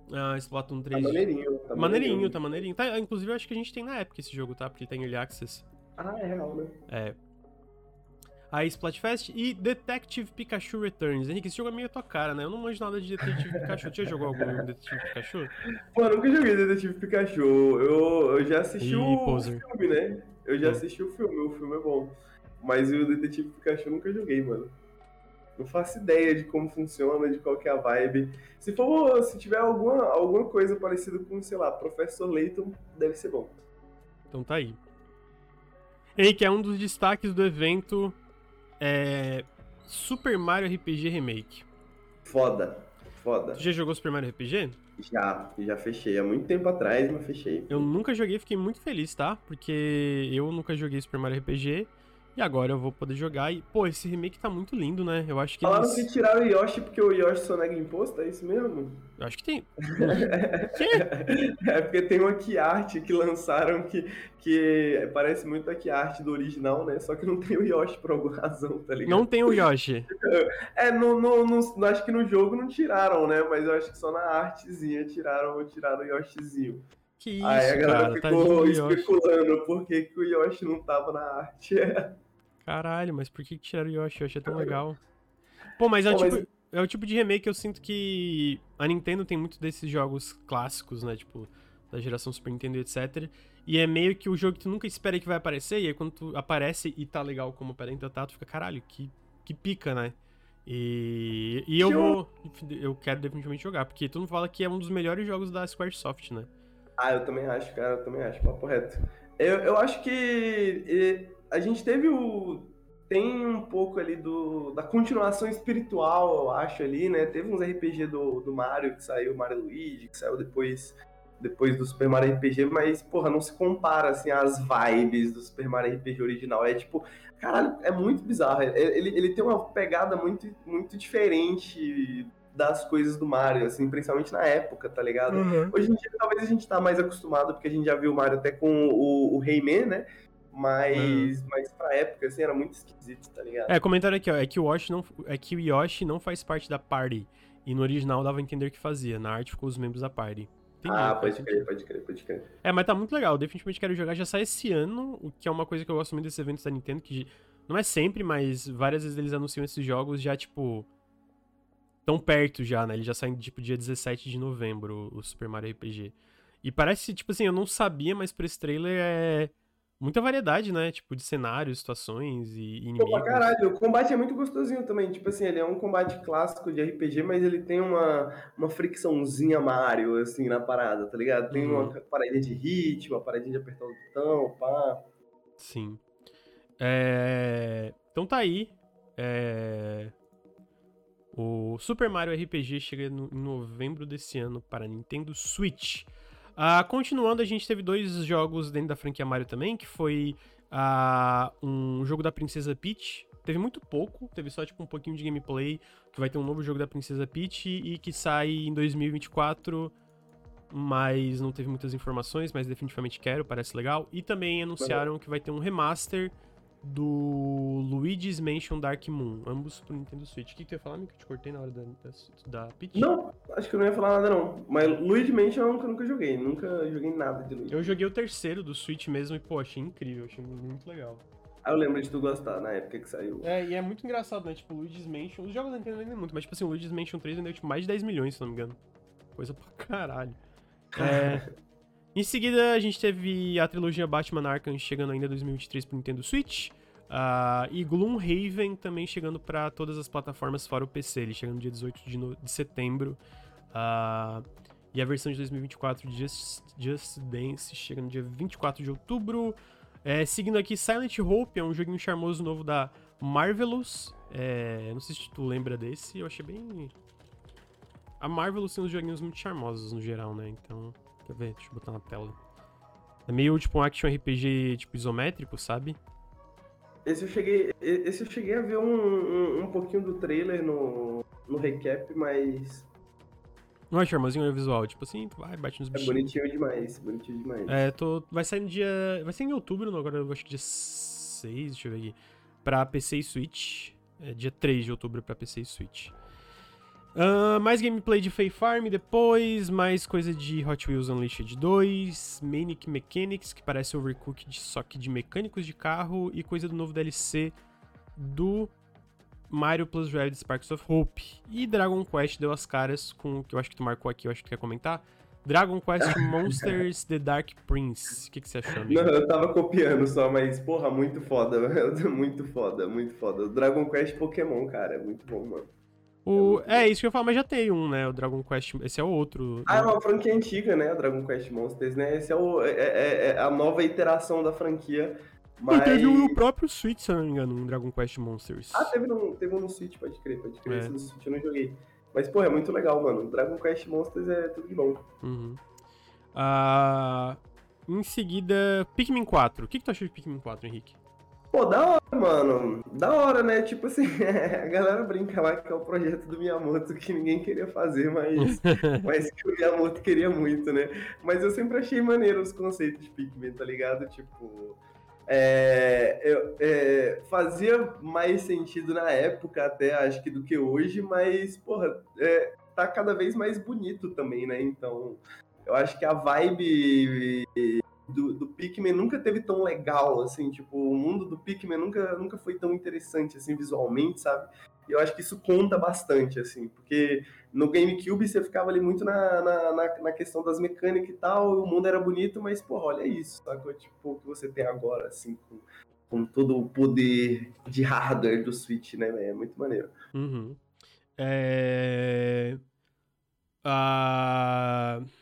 Uh, Splatoon 3. Tá maneirinho, tá maneirinho. tá maneirinho. Tá, inclusive, eu acho que a gente tem na época esse jogo, tá? Porque ele tá em Early Access. Ah, é real, né? É. a Splatfest e Detective Pikachu Returns. Henrique, esse jogo é meio tua cara, né? Eu não manjo nada de Detective Pikachu. Tu já jogou algum Detective Pikachu? Pô, eu nunca joguei Detective Pikachu. Eu, eu já assisti o poser. filme, né? Eu já assisti o filme, o filme é bom. Mas o Detetive Pikachu eu nunca joguei, mano. Não faço ideia de como funciona, de qual que é a vibe. Se for, se tiver alguma, alguma coisa parecida com, sei lá, Professor Layton, deve ser bom. Então tá aí. Henrique, é um dos destaques do evento é Super Mario RPG Remake. Foda, foda. Tu já jogou Super Mario RPG? Já, já fechei. Há muito tempo atrás, mas fechei. Eu nunca joguei, fiquei muito feliz, tá? Porque eu nunca joguei Super Mario RPG. E agora eu vou poder jogar e, pô, esse remake tá muito lindo, né? Eu acho que Falaram eles... que tiraram o Yoshi porque o Yoshi sonega imposto, é isso mesmo? Eu acho que tem. é porque tem uma art que lançaram que, que parece muito a art do original, né? Só que não tem o Yoshi por alguma razão, tá ligado? Não tem o Yoshi. é, no, no, no, acho que no jogo não tiraram, né? Mas eu acho que só na artezinha tiraram, tiraram o Yoshizinho. Que isso, Aí a galera cara, ficou especulando por que, que o Yoshi não tava na arte. Caralho, mas por que tiraram o Yoshi? O Yoshi é tão legal. Pô, mas é, Pô, o tipo, mas... é o tipo de remake que eu sinto que a Nintendo tem muito desses jogos clássicos, né? Tipo, da geração Super Nintendo e etc. E é meio que o jogo que tu nunca espera que vai aparecer, e aí quando tu aparece e tá legal como o ainda tá, tu fica, caralho, que, que pica, né? E, e eu vou. Eu quero definitivamente jogar, porque todo mundo fala que é um dos melhores jogos da Squaresoft, né? Ah, eu também acho, cara, eu também acho, papo reto. Eu, eu acho que a gente teve o. Tem um pouco ali do, da continuação espiritual, eu acho, ali, né? Teve uns RPG do, do Mario que saiu, Mario Luigi, que saiu depois, depois do Super Mario RPG, mas, porra, não se compara, assim, as vibes do Super Mario RPG original. É tipo, caralho, é muito bizarro. Ele, ele tem uma pegada muito, muito diferente das coisas do Mario, assim, principalmente na época, tá ligado? Uhum. Hoje em dia, talvez a gente tá mais acostumado, porque a gente já viu o Mario até com o, o Rayman, né? Mas, hum. mas pra época, assim, era muito esquisito, tá ligado? É, comentário aqui, ó. É que o Yoshi não, é que o Yoshi não faz parte da party. E no original dava a entender que fazia. Na arte ficou os membros da party. Entendi, ah, pode crer, pode crer, pode crer. É, mas tá muito legal. Eu definitivamente quero jogar. Já sai esse ano, o que é uma coisa que eu gosto muito desses eventos da Nintendo, que não é sempre, mas várias vezes eles anunciam esses jogos já, tipo. tão perto já, né? Eles já saem, tipo, dia 17 de novembro, o Super Mario RPG. E parece, tipo assim, eu não sabia, mas por esse trailer é muita variedade, né? Tipo, de cenários, situações e inimigos. Pô, caralho, o combate é muito gostosinho também. Tipo assim, ele é um combate clássico de RPG, mas ele tem uma, uma fricçãozinha Mario, assim, na parada, tá ligado? Tem uhum. uma paradinha de hit, uma paradinha de apertar o botão, pá. Sim. É... Então tá aí. É... O Super Mario RPG chega no, em novembro desse ano para Nintendo Switch. Uh, continuando, a gente teve dois jogos dentro da franquia Mario também, que foi uh, um jogo da Princesa Peach. Teve muito pouco, teve só tipo um pouquinho de gameplay, que vai ter um novo jogo da Princesa Peach e que sai em 2024, mas não teve muitas informações, mas definitivamente quero, parece legal. E também anunciaram que vai ter um remaster do Luigi's Mansion Dark Moon, ambos pro Nintendo Switch. O que, que tu ia falar, amigo? Que eu te cortei na hora da, da, da pitch? Não, acho que eu não ia falar nada não. Mas Luigi's Mansion eu nunca, nunca joguei, nunca joguei nada de Luigi. Eu joguei o terceiro do Switch mesmo e, pô, achei incrível, achei muito legal. Ah, eu lembro de tu gostar na época que saiu. É, e é muito engraçado, né? Tipo, Luigi's Mansion. Os jogos da Nintendo vendem muito, mas, tipo assim, o Luigi's Mansion 3 vendeu tipo, mais de 10 milhões, se não me engano. Coisa pra caralho. É. Em seguida, a gente teve a trilogia Batman Arkham chegando ainda em 2023 pro Nintendo Switch. Uh, e Gloomhaven também chegando para todas as plataformas fora o PC. Ele chega no dia 18 de, no... de setembro. Uh, e a versão de 2024 de Just, Just Dance chega no dia 24 de outubro. É, seguindo aqui, Silent Hope é um joguinho charmoso novo da Marvelous. É, não sei se tu lembra desse, eu achei bem. A Marvelous tem uns joguinhos muito charmosos no geral, né? Então, quer ver? Deixa eu botar na tela. É meio tipo um action RPG tipo isométrico, sabe? Esse eu cheguei, esse eu cheguei a ver um, um, um pouquinho do trailer no, no recap, mas. Não é charmosinho é visual, tipo assim, vai, bate nos é bichinhos. É bonitinho demais, bonitinho demais. É, tô, vai sair no dia. Vai sair em outubro, agora eu acho que dia 6, deixa eu ver aqui. Pra PC e Switch. É dia 3 de outubro pra PC e Switch. Uh, mais gameplay de Fae Farm depois, mais coisa de Hot Wheels Unleashed 2, Manic Mechanics, que parece Overcooked, só que de mecânicos de carro, e coisa do novo DLC do Mario Plus Rabbids Sparks of Hope. E Dragon Quest deu as caras com o que eu acho que tu marcou aqui, eu acho que tu quer comentar. Dragon Quest Monsters The Dark Prince. O que, que você achou, amigo? Não, eu tava copiando só, mas, porra, muito foda, muito foda, muito foda. Dragon Quest Pokémon, cara, é muito bom, mano. O... É, é, isso que eu falo, mas já tem um, né? O Dragon Quest. Esse é o outro. Ah, é uma franquia antiga, né? O Dragon Quest Monsters, né? Esse é, o, é, é, é a nova iteração da franquia. Mas... teve um no próprio Switch, se não me engano, um Dragon Quest Monsters. Ah, teve um, teve um no Switch, pode crer, pode crer. É. Esse no Switch eu não joguei. Mas, pô, é muito legal, mano. Dragon Quest Monsters é tudo de bom. Uhum. Uh, em seguida, Pikmin 4. O que, que tu achou de Pikmin 4, Henrique? Pô, da hora, mano. Da hora, né? Tipo assim, a galera brinca lá que é o projeto do Miyamoto que ninguém queria fazer, mas, mas que o Miyamoto queria muito, né? Mas eu sempre achei maneiro os conceitos de Pikmin, tá ligado? Tipo, é, eu, é, fazia mais sentido na época até, acho que, do que hoje, mas, porra, é, tá cada vez mais bonito também, né? Então, eu acho que a vibe do, do Pikmin nunca teve tão legal, assim, tipo, o mundo do Pikmin nunca, nunca foi tão interessante, assim, visualmente, sabe? E eu acho que isso conta bastante, assim, porque no GameCube você ficava ali muito na, na, na, na questão das mecânicas e tal, o mundo era bonito, mas, porra, olha isso, sabe? Tipo, o que você tem agora, assim, com, com todo o poder de hardware do Switch, né, É muito maneiro. Uhum. É... Uh...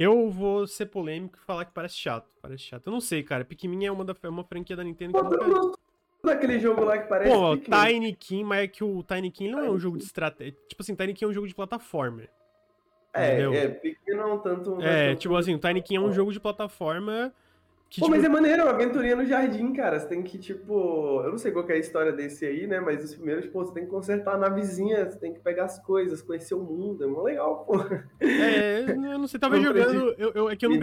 Eu vou ser polêmico e falar que parece chato. Parece chato. Eu não sei, cara. Pikmin é uma, da, é uma franquia da Nintendo que nunca... Daquele jogo lá que parece. Pô, Pikmin. Tiny King, mas é que o Tiny King não é um jogo de estratégia. Tipo assim, Tiny King é um jogo de plataforma. É, entendeu? é, Pikmin não tanto. É, tipo assim, o Tiny King é um jogo de plataforma que, Pô, tipo... mas é maneiro, uma aventurinha no jardim, cara. Você tem que, tipo. Eu não sei qual é a história desse aí, né? Mas os primeiros, pô, você tem que consertar na vizinha, você tem que pegar as coisas, conhecer o mundo. É muito legal, pô. É, eu não sei, talvez jogando. Eu, eu, é que eu não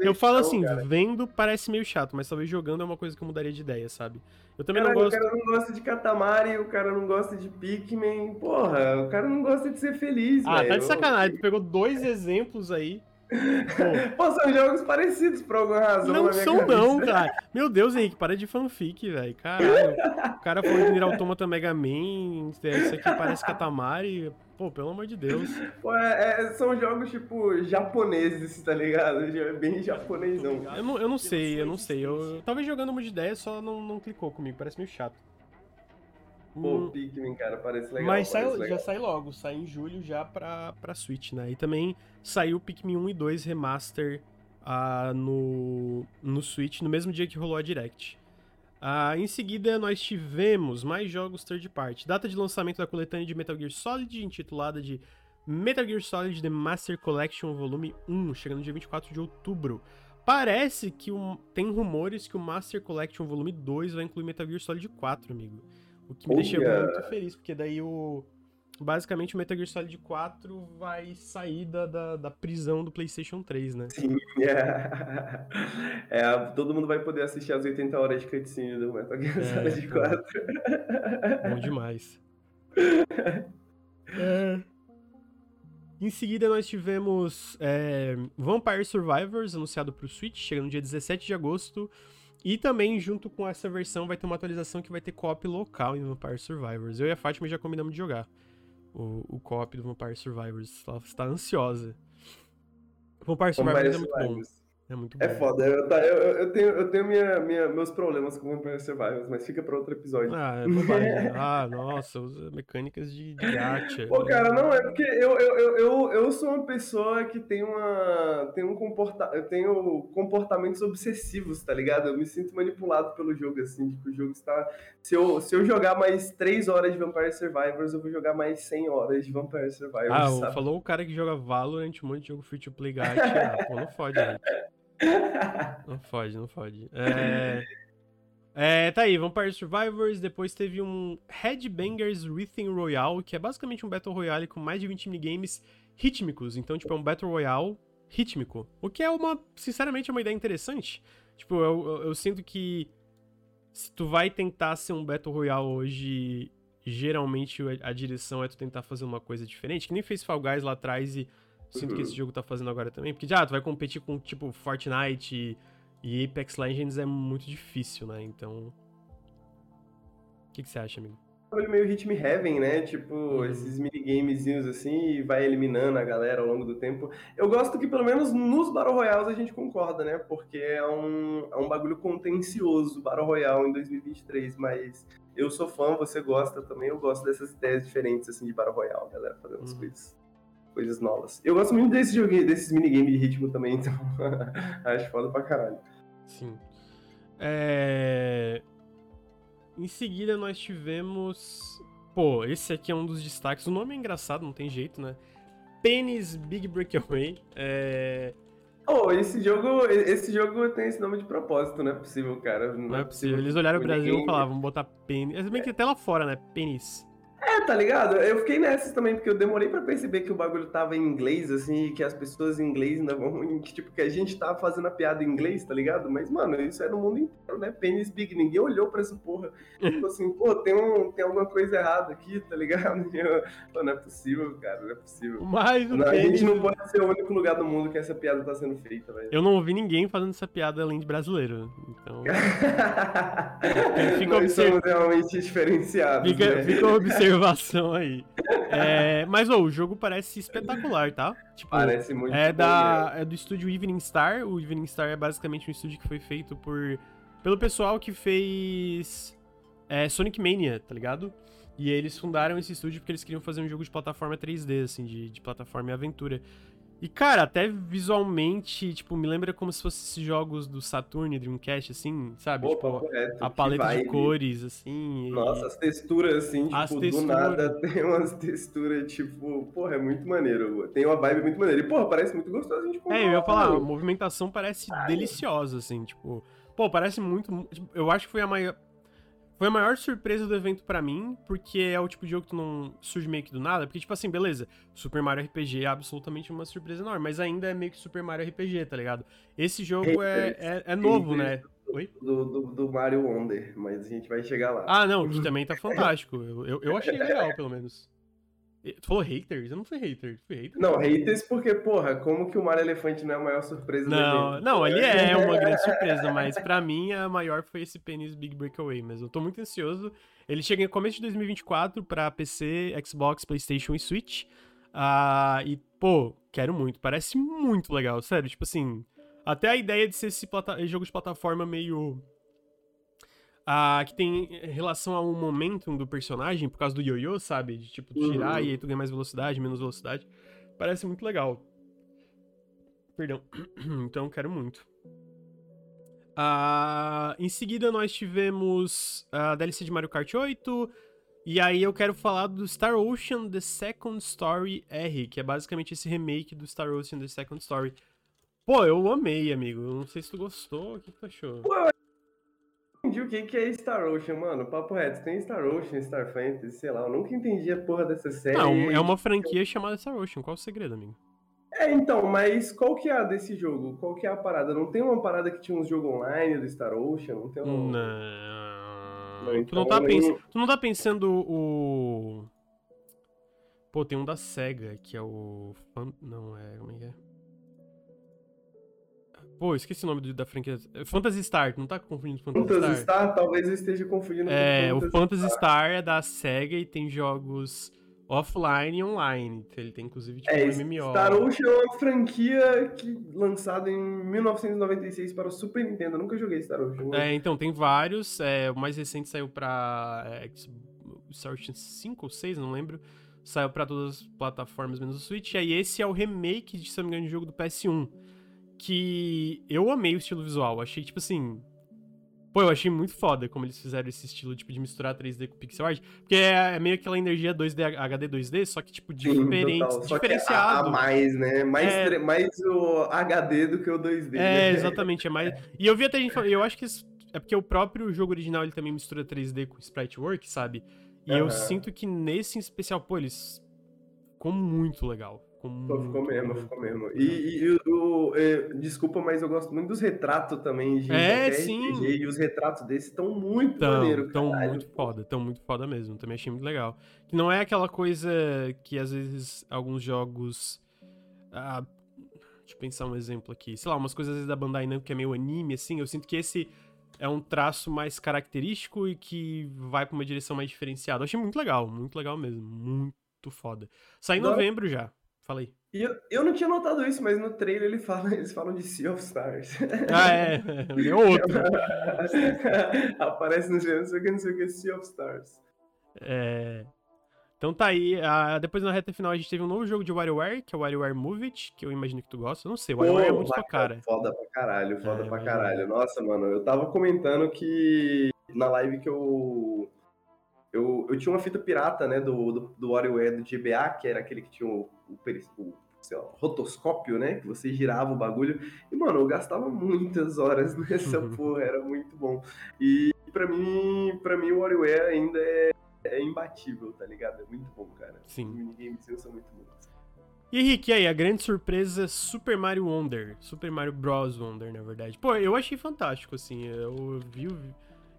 Eu falo assim, cara. vendo parece meio chato, mas talvez jogando é uma coisa que eu mudaria de ideia, sabe? Eu também Caralho, não gosto. O cara não gosta de Katamari, o cara não gosta de Pikmin. Porra, o cara não gosta de ser feliz, Ah, véio. tá de sacanagem. Tu pegou dois exemplos aí. Pô, são jogos parecidos por alguma razão. Não são, cabeça. não, cara. Meu Deus, Henrique, para de fanfic, velho. Caralho. O cara falou de Nier Automata Mega Man. Isso aqui parece Katamari. Pô, pelo amor de Deus. Pô, é, é, são jogos, tipo, japoneses, tá ligado? É bem japonesão. Eu não, eu não sei, eu não sei. Eu, talvez jogando uma de ideia só não, não clicou comigo. Parece meio chato. Pô. Pikmin, cara, parece legal. Mas parece sai, legal. já sai logo, sai em julho já pra, pra Switch, né? E também saiu Pikmin 1 e 2 Remaster uh, no, no Switch, no mesmo dia que rolou a Direct. Uh, em seguida, nós tivemos mais jogos third party. Data de lançamento da coletânea de Metal Gear Solid, intitulada de Metal Gear Solid The Master Collection Volume 1, chegando no dia 24 de outubro. Parece que um, tem rumores que o Master Collection Volume 2 vai incluir Metal Gear Solid 4, amigo. O que me deixa muito feliz, porque daí o. Basicamente o Metal Gear Solid 4 vai sair da, da, da prisão do PlayStation 3, né? Sim, é. é. Todo mundo vai poder assistir as 80 horas de cutscene do Metal Gear é, Solid 4. Bom demais. é. Em seguida, nós tivemos é, Vampire Survivors, anunciado para o Switch, chega no dia 17 de agosto. E também, junto com essa versão, vai ter uma atualização que vai ter co-op local em Vampire Survivors. Eu e a Fátima já combinamos de jogar o, o co-op do Vampire Survivors. Ela está ansiosa. Vampire Survivors Vampire é muito bom. É muito é bom. É foda. Eu, tá, eu, eu tenho, eu tenho minha, minha, meus problemas com Vampire Survivors, mas fica pra outro episódio. Ah, é bobagem. ah, nossa, usa mecânicas de, de gacha. Pô, cara, não, é porque eu, eu, eu, eu, eu sou uma pessoa que tem uma. Tem um comporta, eu tenho comportamentos obsessivos, tá ligado? Eu me sinto manipulado pelo jogo, assim, tipo, o jogo está. Se eu, se eu jogar mais 3 horas de Vampire Survivors, eu vou jogar mais 100 horas de Vampire Survivors. Ah, sabe? falou o cara que joga Valorant, um monte de jogo free to play gacha. ah, pô, não fode, gente. Não fode, não fode. É... é, tá aí, Vampire Survivors. Depois teve um Headbangers Rhythm Royale, que é basicamente um Battle Royale com mais de 20 minigames rítmicos. Então, tipo, é um Battle Royale rítmico. O que é uma, sinceramente, é uma ideia interessante. Tipo, eu, eu, eu sinto que se tu vai tentar ser um Battle Royale hoje, geralmente a direção é tu tentar fazer uma coisa diferente, que nem fez Fall Guys lá atrás e Sinto que esse jogo tá fazendo agora também. Porque já, tu vai competir com, tipo, Fortnite e, e Apex Legends é muito difícil, né? Então. O que, que você acha, amigo? bagulho meio Hit Me Heaven, né? Tipo, uhum. esses minigamezinhos assim, e vai eliminando a galera ao longo do tempo. Eu gosto que pelo menos nos Battle Royales a gente concorda, né? Porque é um, é um bagulho contencioso, Battle Royale em 2023, mas eu sou fã, você gosta também, eu gosto dessas ideias diferentes assim de Battle Royale, galera, fazendo uhum. as coisas, coisas novas. Eu gosto muito desse joguinho, desses minigames de ritmo também, então acho foda pra caralho. Sim. É... Em seguida, nós tivemos. Pô, esse aqui é um dos destaques. O nome é engraçado, não tem jeito, né? Penis Big Breakaway. É. Oh, esse jogo, esse jogo tem esse nome de propósito, não é possível, cara. Não, não é possível. Eles olharam o Brasil e falaram, vamos botar pênis. É bem que até lá fora, né? Pênis. É, tá ligado? Eu fiquei nessas também, porque eu demorei para perceber que o bagulho tava em inglês, assim, e que as pessoas em inglês ainda vão. Que, tipo, que a gente tava fazendo a piada em inglês, tá ligado? Mas, mano, isso é no mundo inteiro, né? Pênis big, ninguém olhou pra essa porra. tipo assim, pô, tem, um, tem alguma coisa errada aqui, tá ligado? Eu, pô, não é possível, cara, não é possível. Mas não, A gente não pode ser o único lugar do mundo que essa piada tá sendo feita, velho. Eu não ouvi ninguém fazendo essa piada além de brasileiro, então. fica Nós somos realmente diferenciados. Fica, né? fica a observação aí. É, mas o jogo parece espetacular, tá? Tipo, parece muito é da É do estúdio Evening Star. O Evening Star é basicamente um estúdio que foi feito por pelo pessoal que fez é, Sonic Mania, tá ligado? E eles fundaram esse estúdio porque eles queriam fazer um jogo de plataforma 3D, assim, de, de plataforma e aventura. E, cara, até visualmente, tipo, me lembra como se fossem esses jogos do Saturn e Dreamcast, assim, sabe? Opa, tipo, correto, a paleta de cores, assim. Nossa, e... as texturas, assim, tipo, do nada tem umas texturas, tipo, porra, é muito maneiro. Tem uma vibe muito maneira. E, porra, parece muito gostoso a gente É, eu ia falar, a movimentação parece deliciosa, assim, tipo. Pô, parece muito. Tipo, eu acho que foi a maior. Foi a maior surpresa do evento para mim, porque é o tipo de jogo que não surge meio que do nada. Porque, tipo assim, beleza, Super Mario RPG é absolutamente uma surpresa enorme, mas ainda é meio que Super Mario RPG, tá ligado? Esse jogo é, é, é, novo, né? Oi? Do, do, do, Mario Wonder, mas a gente vai chegar lá. Ah, não, que também tá fantástico. Eu, eu, eu achei legal, pelo menos. Tu falou haters? Eu não fui hater. Fui hater. Não, haters porque, porra, como que o Mario Elefante não é a maior surpresa não, do? Não, ele é uma grande surpresa, mas pra mim a maior foi esse Penny's Big Breakaway mesmo. Eu tô muito ansioso. Ele chega em começo de 2024 pra PC, Xbox, Playstation e Switch. Uh, e, pô, quero muito. Parece muito legal, sério. Tipo assim, até a ideia de ser esse jogo de plataforma meio ah, que tem relação ao momentum do personagem, por causa do ioiô, sabe? De tipo, tirar uhum. e aí tu ganha mais velocidade, menos velocidade. Parece muito legal. Perdão. então, quero muito. Ah, em seguida, nós tivemos a DLC de Mario Kart 8. E aí eu quero falar do Star Ocean The Second Story R, que é basicamente esse remake do Star Ocean The Second Story. Pô, eu amei, amigo. Eu não sei se tu gostou. O que, tu achou? Pô, entendi o que, que é Star Ocean, mano. Papo reto, tem Star Ocean, Star Fantasy, sei lá. Eu nunca entendi a porra dessa série. Não, é uma franquia chamada Star Ocean. Qual o segredo, amigo? É, então, mas qual que é a desse jogo? Qual que é a parada? Não tem uma parada que tinha uns jogos online do Star Ocean? Não tem um... Não. não então, tu, não tá pens... tu não tá pensando o. Pô, tem um da SEGA, que é o. Não, é. Como é que é? Pô, esqueci o nome da franquia. É Phantasy Star, não tá confundindo Phantasy, Phantasy Star? Star? Talvez eu esteja confundindo é, com o Phantasy Star. Star é da SEGA e tem jogos offline e online. Ele tem inclusive tipo é, um MMO. Star Ocean é uma franquia que lançada em 1996 para o Super Nintendo. Eu nunca joguei Star Ocean. Mas... É, então tem vários. É, o mais recente saiu pra é, Star Ocean 5 ou 6, não lembro. Saiu para todas as plataformas menos o Switch. E aí esse é o remake, de, se não me engano, de jogo do PS1 que eu amei o estilo visual. Achei, tipo assim. Pô, eu achei muito foda como eles fizeram esse estilo, tipo, de misturar 3D com pixel art. Porque é, é meio aquela energia 2D, HD 2D, só que, tipo, diferente, Sim, diferenciado. A, mais, né? Mais, é... mais o HD do que o 2D. É, né? exatamente. É mais... E eu vi até gente falando, eu acho que é porque o próprio jogo original ele também mistura 3D com sprite work, sabe? E uhum. eu sinto que nesse em especial, pô, eles ficou muito legal. Ficou, muito, ficou mesmo, ficou mesmo. E, e, e o, é, desculpa, mas eu gosto muito dos retratos também de é, sim. E os retratos desses estão muito tão, maneiros. Estão muito foda, estão muito foda mesmo. Também achei muito legal. Que não é aquela coisa que às vezes alguns jogos. Ah, deixa eu pensar um exemplo aqui. Sei lá, umas coisas às vezes da Bandai Namco que é meio anime, assim. Eu sinto que esse é um traço mais característico e que vai pra uma direção mais diferenciada. Eu achei muito legal, muito legal mesmo. Muito foda. Sai em novembro já. Falei. Eu, eu não tinha notado isso, mas no trailer ele fala, eles falam de Sea of Stars. Ah, é. É outro. Aparece no jogo, não sei o que, não sei o que, Sea of Stars. É. Então tá aí. Uh, depois na reta final a gente teve um novo jogo de WarioWare, que é o WarioWare Move It, que eu imagino que tu gosta. Eu não sei, o WarioWare é muito sua cara. Foda pra caralho, foda é, pra caralho. Nossa, mano, eu tava comentando que na live que eu. Eu, eu tinha uma fita pirata, né, do, do, do WarioWare do GBA, que era aquele que tinha o, o, o sei lá, rotoscópio, né? Que você girava o bagulho. E, mano, eu gastava muitas horas nessa uhum. porra, era muito bom. E pra mim, pra mim o WarioWare ainda é, é imbatível, tá ligado? É muito bom, cara. Sim. Os minigames são muito bons. E Henrique, aí, a grande surpresa Super Mario Wonder. Super Mario Bros. Wonder, na verdade. Pô, eu achei fantástico, assim. Eu vi.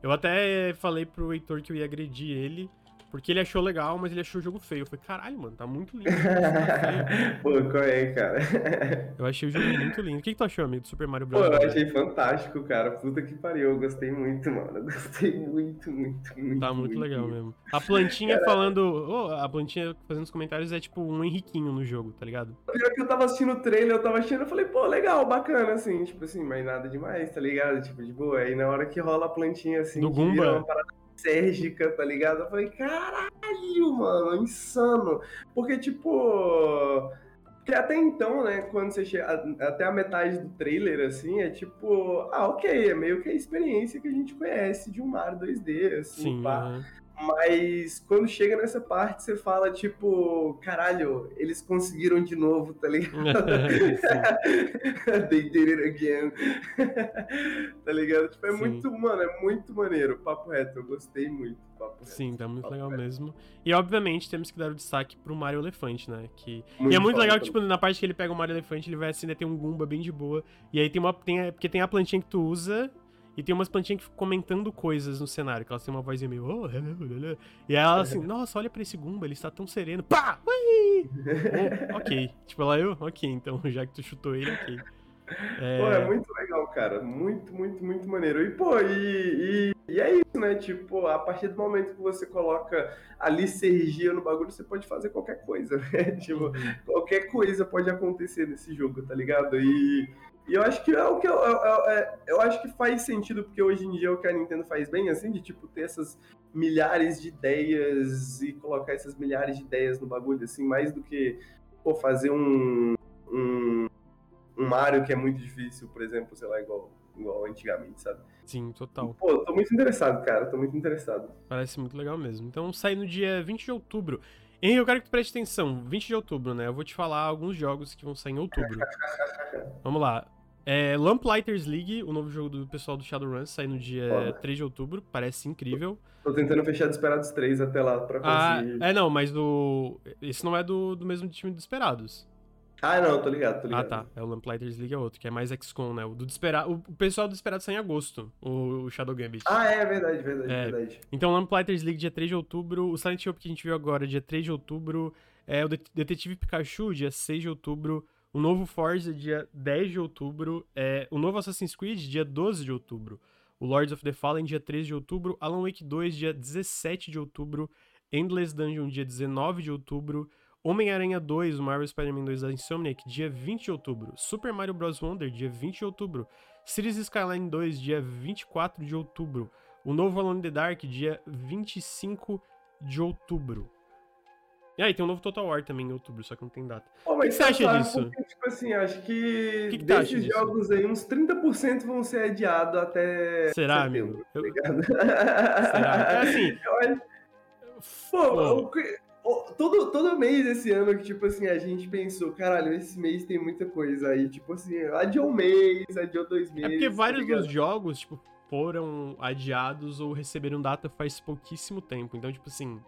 Eu até falei pro Heitor que eu ia agredir ele. Porque ele achou legal, mas ele achou o jogo feio. Eu falei, caralho, mano, tá muito lindo. Tá Pô, qual é, cara? Eu achei o jogo muito lindo. O que, que tu achou, amigo, do Super Mario Bros? Pô, eu achei fantástico, cara. Puta que pariu. Eu gostei muito, mano. Eu gostei muito, muito, muito. Tá muito, muito legal muito. mesmo. A plantinha falando. Oh, a plantinha fazendo os comentários é tipo um Henriquinho no jogo, tá ligado? Pior que eu tava assistindo o trailer, eu tava assistindo, eu falei, pô, legal, bacana, assim, tipo assim, mas nada demais, tá ligado? Tipo, de boa. Aí na hora que rola a plantinha assim, do Gumba. uma parada sérgica, tá ligado? Eu falei, caralho, mano, insano. Porque, tipo. Porque até então, né, quando você chega. Até a metade do trailer, assim, é tipo. Ah, ok, é meio que a experiência que a gente conhece de um Mario 2D, assim, Sim, pá. Mas quando chega nessa parte, você fala, tipo, caralho, eles conseguiram de novo, tá ligado? They did it again. tá ligado? Tipo, é Sim. muito, mano, é muito maneiro. Papo reto, eu gostei muito. Papo Sim, reto, tá muito legal reto. mesmo. E obviamente temos que dar o destaque pro Mario Elefante, né? Que... Muito e é muito legal que, tipo, na parte que ele pega o Mario Elefante, ele vai assim, né, tem um Goomba bem de boa. E aí tem uma. Tem, porque tem a plantinha que tu usa e tem umas plantinhas que ficam comentando coisas no cenário, que elas têm uma vozinha meio. Oh. E ela assim, nossa, olha pra esse Goomba, ele está tão sereno. Pá! Ui! oh, ok. Tipo, ela, eu? Ok, então, já que tu chutou ele, ok. É... Pô, é muito legal, cara. Muito, muito, muito maneiro. E, pô, e, e, e, é isso, né? Tipo, a partir do momento que você coloca ali sergia no bagulho, você pode fazer qualquer coisa, né? Tipo, uhum. qualquer coisa pode acontecer nesse jogo, tá ligado? E, e eu acho que é o que eu, eu, eu, é, eu, acho que faz sentido, porque hoje em dia o que a Nintendo faz bem, assim, de tipo ter essas milhares de ideias e colocar essas milhares de ideias no bagulho, assim, mais do que pô, fazer um, um, um Mario que é muito difícil, por exemplo, sei lá, igual, igual antigamente, sabe? Sim, total. Pô, tô muito interessado, cara, tô muito interessado. Parece muito legal mesmo. Então sai no dia 20 de outubro. Henrique, eu quero que tu preste atenção. 20 de outubro, né? Eu vou te falar alguns jogos que vão sair em outubro. Vamos lá. É, Lamplighters League, o novo jogo do pessoal do Shadowrun, sai no dia Foda. 3 de outubro. Parece incrível. Tô tentando fechar Desperados 3 até lá pra ah, conseguir. Ah, é, não, mas do. Esse não é do, do mesmo time do Desperados. Ah, não, tô ligado, tô ligado. Ah, tá. É o Lamplighters League é outro, que é mais XCOM, né? O do Desperado. O pessoal do Desperado sai em agosto, o, Shadow Gambit. Ah, é verdade, verdade, é. verdade. Então, Lamplighters League dia 3 de outubro. O Silent Hill que a gente viu agora, dia 3 de outubro. É o Detetive Pikachu, dia 6 de outubro. O novo Forza, dia 10 de outubro. É, o novo Assassin's Creed, dia 12 de outubro. O Lords of the Fallen, dia 13 de outubro. Alan Wake 2, dia 17 de outubro. Endless Dungeon, dia 19 de outubro. Homem-Aranha 2, o Marvel Spider-Man 2 da Insomniac, dia 20 de outubro. Super Mario Bros. Wonder, dia 20 de outubro. Cities Skyline 2, dia 24 de outubro. O novo Alone in the Dark, dia 25 de outubro. E aí, tem um novo Total War também em outubro, só que não tem data. Oh, o que, você acha disso? Porque, tipo assim, acho que, que, que desses jogos aí, uns 30% vão ser adiados até Será, setembro, amigo? Tá eu... Será? É assim... Pô todo, todo mês esse ano que, tipo assim, a gente pensou, caralho, esse mês tem muita coisa. Aí, tipo assim, adiou um mês, adiou dois meses. É porque tá vários tá dos jogos, tipo, foram adiados ou receberam data faz pouquíssimo tempo. Então, tipo assim,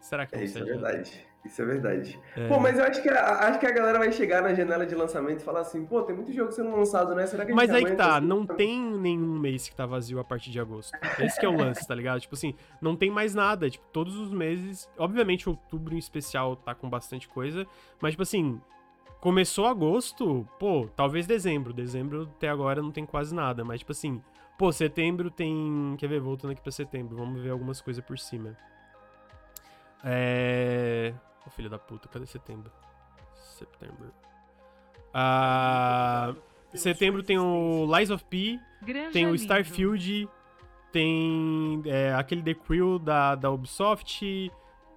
será que é, Isso é verdade. Isso é verdade. É. Pô, mas eu acho que, a, acho que a galera vai chegar na janela de lançamento e falar assim, pô, tem muito jogo sendo lançado, né? Será que a Mas aí que tá, não tem nenhum mês que tá vazio a partir de agosto. Esse que é o lance, tá ligado? Tipo assim, não tem mais nada. Tipo, todos os meses. Obviamente, outubro em especial tá com bastante coisa. Mas, tipo assim, começou agosto, pô, talvez dezembro. Dezembro até agora não tem quase nada. Mas, tipo assim, Pô, setembro tem. Quer ver? Voltando aqui pra setembro. Vamos ver algumas coisas por cima. É. Ô, oh, filho da puta, cadê setembro? Setembro. Ah. Setembro tem o Lies of P, Granja tem o Starfield, tem é, aquele The Crew da, da Ubisoft.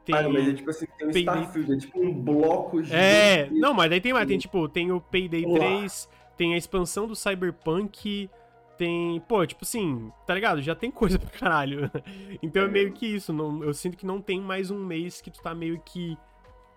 Tem ah, mas é tipo assim, tem o Payday... Starfield, é tipo um bloco gigante. É, não, mas daí tem mais, tem tipo, tem o Payday Olá. 3, tem a expansão do Cyberpunk, tem. Pô, tipo assim, tá ligado? Já tem coisa pra caralho. então é, é meio que isso. Não, eu sinto que não tem mais um mês que tu tá meio que.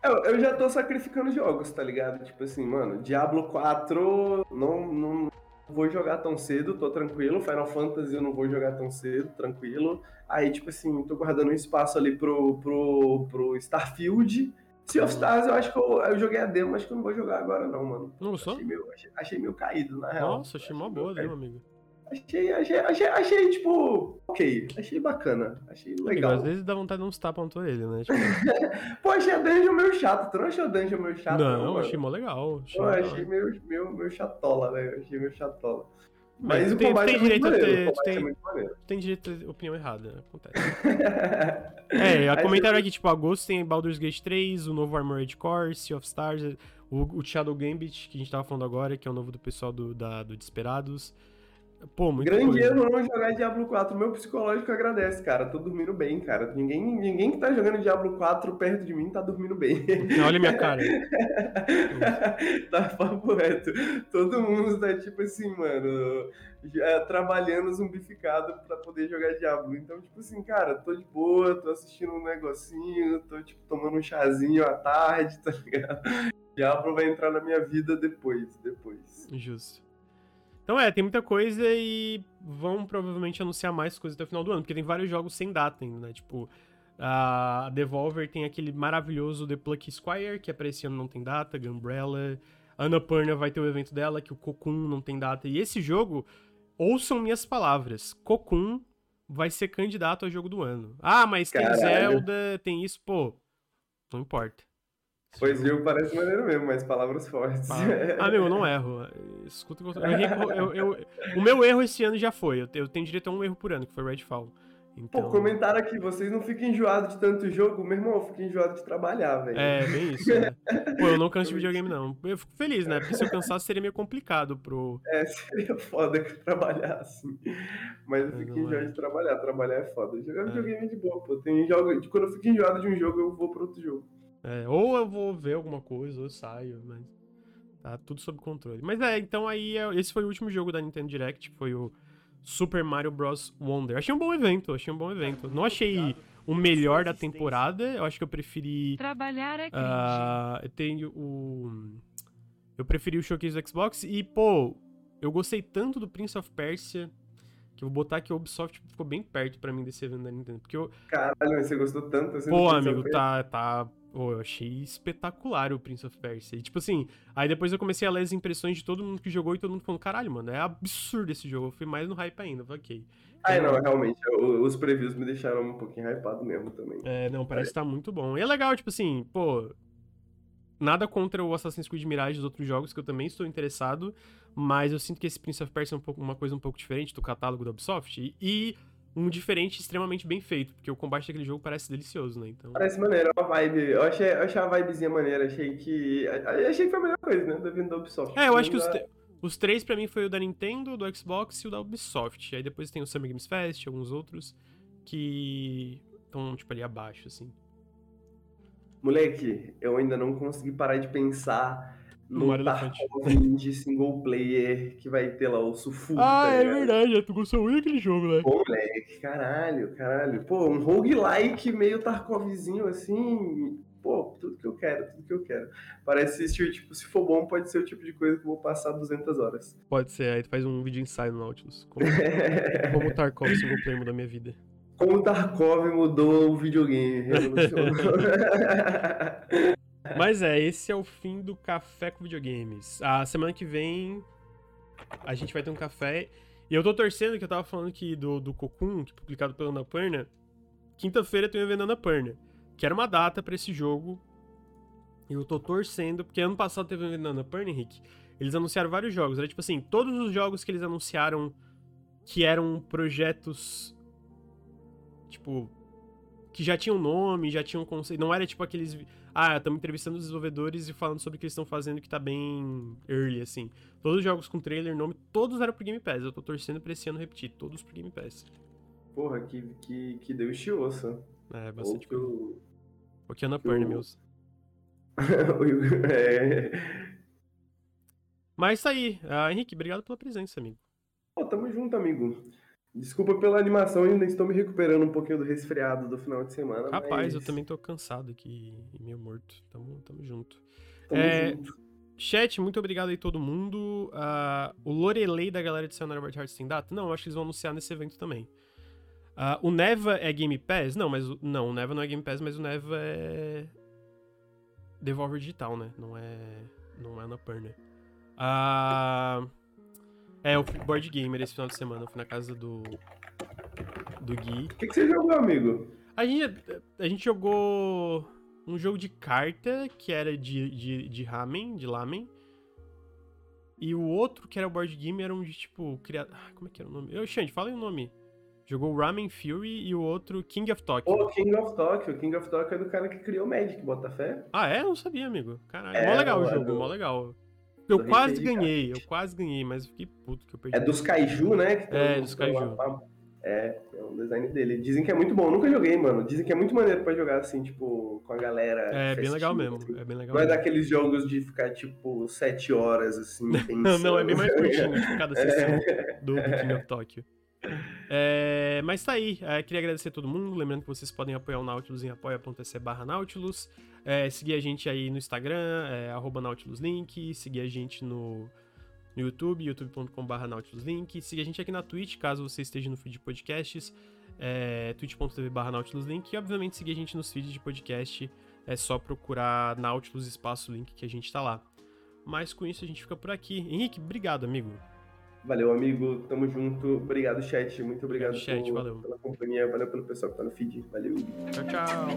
Eu, eu já tô sacrificando jogos, tá ligado? Tipo assim, mano, Diablo 4 não, não vou jogar tão cedo, tô tranquilo. Final Fantasy eu não vou jogar tão cedo, tranquilo. Aí, tipo assim, tô guardando um espaço ali pro, pro, pro Starfield. Sea of Stars, eu acho que eu, eu joguei a demo, acho que eu não vou jogar agora, não, mano. Não gostou? Achei meio, achei, achei meio caído, na real. Nossa, achei mó boa, meu amigo. Achei, achei, achei, achei, tipo, ok. Achei bacana. Achei legal. Amigo, às vezes dá vontade de uns tapas na tua orelha, né? Tipo... Pô, achei a dungeon meio chato. Tu não achou a dungeon meio chato? Não, não achei mó legal. Achei, Pô, achei meio, meio, meio chatola, velho. Achei meio chatola. Mas, Mas o tem, combate tem é direito maneiro, a ter, tu tem, é tem direito a ter opinião errada, acontece. é, a comentário aqui, tipo, agosto tem Baldur's Gate 3, o novo Armored Core, Sea of Stars, o, o Shadow Gambit, que a gente tava falando agora, que é o novo do pessoal do, da, do Desperados. Pô, muito Grande coisa. erro não jogar Diablo 4. Meu psicológico agradece, cara. Tô dormindo bem, cara. Ninguém, ninguém que tá jogando Diablo 4 perto de mim tá dormindo bem. Olha minha cara. tá papo reto. Todo mundo tá tipo assim, mano, trabalhando zumbificado pra poder jogar Diablo. Então, tipo assim, cara, tô de boa, tô assistindo um negocinho, tô, tipo, tomando um chazinho à tarde, tá ligado? Diablo vai entrar na minha vida depois, depois. Justo. Então é, tem muita coisa e vão provavelmente anunciar mais coisas até o final do ano, porque tem vários jogos sem data ainda, né? Tipo, a Devolver tem aquele maravilhoso The Plucky Squire, que é pra esse ano não tem data, Gunbrella. Annapurna vai ter o evento dela, que o Cocoon não tem data. E esse jogo, ouçam minhas palavras, Cocoon vai ser candidato ao jogo do ano. Ah, mas Caralho. tem Zelda, tem isso, pô, não importa. Pois viu, parece maneiro mesmo, mas palavras fortes. Ah, meu, eu não erro. Escuta eu, eu, eu, O meu erro esse ano já foi. Eu, eu tenho direito a um erro por ano, que foi Redfall. Então... Pô, comentaram aqui, vocês não ficam enjoados de tanto jogo? Meu irmão, eu fico enjoado de trabalhar, velho. É, bem isso, né? Pô, eu não canso de videogame, não. Eu fico feliz, né? Porque se eu cansasse seria meio complicado pro... É, seria foda trabalhar assim. Mas eu fico enjoado é. de trabalhar. Trabalhar é foda. Jogar é. videogame é de boa, pô. Tem jogo... Quando eu fico enjoado de um jogo, eu vou pro outro jogo. É, ou eu vou ver alguma coisa, ou eu saio, mas tá tudo sob controle. Mas é, então aí é, esse foi o último jogo da Nintendo Direct, que foi o Super Mario Bros. Wonder. Achei um bom evento, achei um bom evento. Não achei o melhor da temporada, eu acho que eu preferi... Trabalhar é uh, Eu tenho o... Eu preferi o Showcase do Xbox e, pô, eu gostei tanto do Prince of Persia que eu vou botar que o Ubisoft ficou bem perto para mim desse evento da Nintendo. Porque eu... Caralho, você gostou tanto assim Pô, amigo, tá, tá Oh, eu achei espetacular o Prince of Persia. E, tipo assim, aí depois eu comecei a ler as impressões de todo mundo que jogou e todo mundo falando, caralho, mano, é absurdo esse jogo. Eu fui mais no hype ainda, ok. Ah, não, realmente, os previews me deixaram um pouquinho hypado mesmo também. É, não, parece que tá muito bom. E é legal, tipo assim, pô, nada contra o Assassin's Creed Mirage dos outros jogos, que eu também estou interessado, mas eu sinto que esse Prince of Persia é um pouco, uma coisa um pouco diferente do catálogo da Ubisoft. E, e um diferente extremamente bem feito, porque o combate daquele jogo parece delicioso, né? Então... Parece maneiro, é uma vibe. Eu achei, eu achei a vibezinha maneira, achei que. Achei que foi a melhor coisa, né? Da vindo da Ubisoft. É, eu acho que os, os três pra mim foi o da Nintendo, do Xbox e o da Ubisoft. Aí depois tem o Summer Games Fest, alguns outros que estão, tipo, ali abaixo, assim. Moleque, eu ainda não consegui parar de pensar no Tarkov de single player que vai ter lá o Sufu. Ah, tá é verdade, tu gostou muito daquele jogo, né? Pô, moleque, caralho, caralho. Pô, um roguelike meio Tarkovzinho assim. Pô, tudo que eu quero, tudo que eu quero. Parece esse tipo, se for bom, pode ser o tipo de coisa que eu vou passar 200 horas. Pode ser, aí tu faz um vídeo ensaio no Nautilus. Como, como o Tarkov single player mudou a minha vida. Como o Tarkov mudou o videogame, Mas é, esse é o fim do Café com Videogames. A semana que vem a gente vai ter um café. E eu tô torcendo, que eu tava falando aqui do, do Cocoon, que é publicado pela Annapurna. Quinta-feira tem o evento Annapurna. Que era uma data para esse jogo. E eu tô torcendo, porque ano passado teve o evento Annapurna, Henrique. Eles anunciaram vários jogos. Era tipo assim, todos os jogos que eles anunciaram que eram projetos tipo que já tinham nome, já tinham conceito, não era tipo aqueles ah, estamos entrevistando os desenvolvedores e falando sobre o que eles estão fazendo que tá bem early assim. Todos os jogos com trailer, nome, todos eram pro Game Pass. Eu tô torcendo pra esse ano repetir, todos pro Game Pass. Porra, que que que deu estioça. É, bastante coisa. O que Ana Purna, meus. é... Mas tá aí. Uh, Henrique, obrigado pela presença, amigo. Pô, tamo junto, amigo. Desculpa pela animação, ainda estou me recuperando um pouquinho do resfriado do final de semana. Rapaz, mas... eu também tô cansado aqui e meio morto. Tamo, tamo junto. Tamo é, junto. Chat, muito obrigado aí todo mundo. Uh, o Lorelei da galera de Sayonara Wild Hearts tem data? Não, acho que eles vão anunciar nesse evento também. Uh, o Neva é Game Pass? Não, mas não, o Neva não é Game Pass, mas o Neva é Devolver Digital, né? Não é não é Annapurna. Ah, é, o board gamer esse final de semana. Eu fui na casa do. Do Gui. O que, que, você jogou, amigo? A gente, a gente jogou um jogo de carta que era de, de, de ramen, de lamen. E o outro, que era o board game, era um de tipo. Cria... Ah, como é que era o nome? Eu, Xande, fala aí o nome. Jogou Ramen Fury e o outro King of Tokyo. Oh, King of Tokyo. King of Tokyo é do cara que criou Magic, bota fé. Ah, é? Não sabia, amigo. Caralho. É, mó legal o jogo, mó legal. Eu quase ganhei, eu quase ganhei, mas fiquei puto que eu perdi. É dos Kaiju, né? é, dos Kaiju. É, é um design dele. Dizem que é muito bom, eu nunca joguei, mano. Dizem que é muito maneiro pra jogar assim, tipo, com a galera. É, bem legal mesmo. Assim. É bem legal. Não é daqueles jogos de ficar, tipo, sete horas, assim. não, não, é bem mais curtinho, tipo, cada sessão é. do King of Tokyo. É, mas tá aí, é, queria agradecer a todo mundo. Lembrando que vocês podem apoiar o Nautilus em apoia.se barra Nautilus. É, seguir a gente aí no Instagram, é, NautilusLink. Seguir a gente no, no YouTube, youtube.com barra NautilusLink. Seguir a gente aqui na Twitch, caso você esteja no feed de podcasts, é, twitch.tv barra NautilusLink. E obviamente seguir a gente nos feeds de podcast, é só procurar Nautilus Espaço Link que a gente tá lá. Mas com isso a gente fica por aqui. Henrique, obrigado, amigo. Valeu, amigo. Tamo junto. Obrigado, chat. Muito obrigado, chat, por, valeu. pela companhia. Valeu pelo pessoal que tá no feed. Valeu. Tchau, tchau.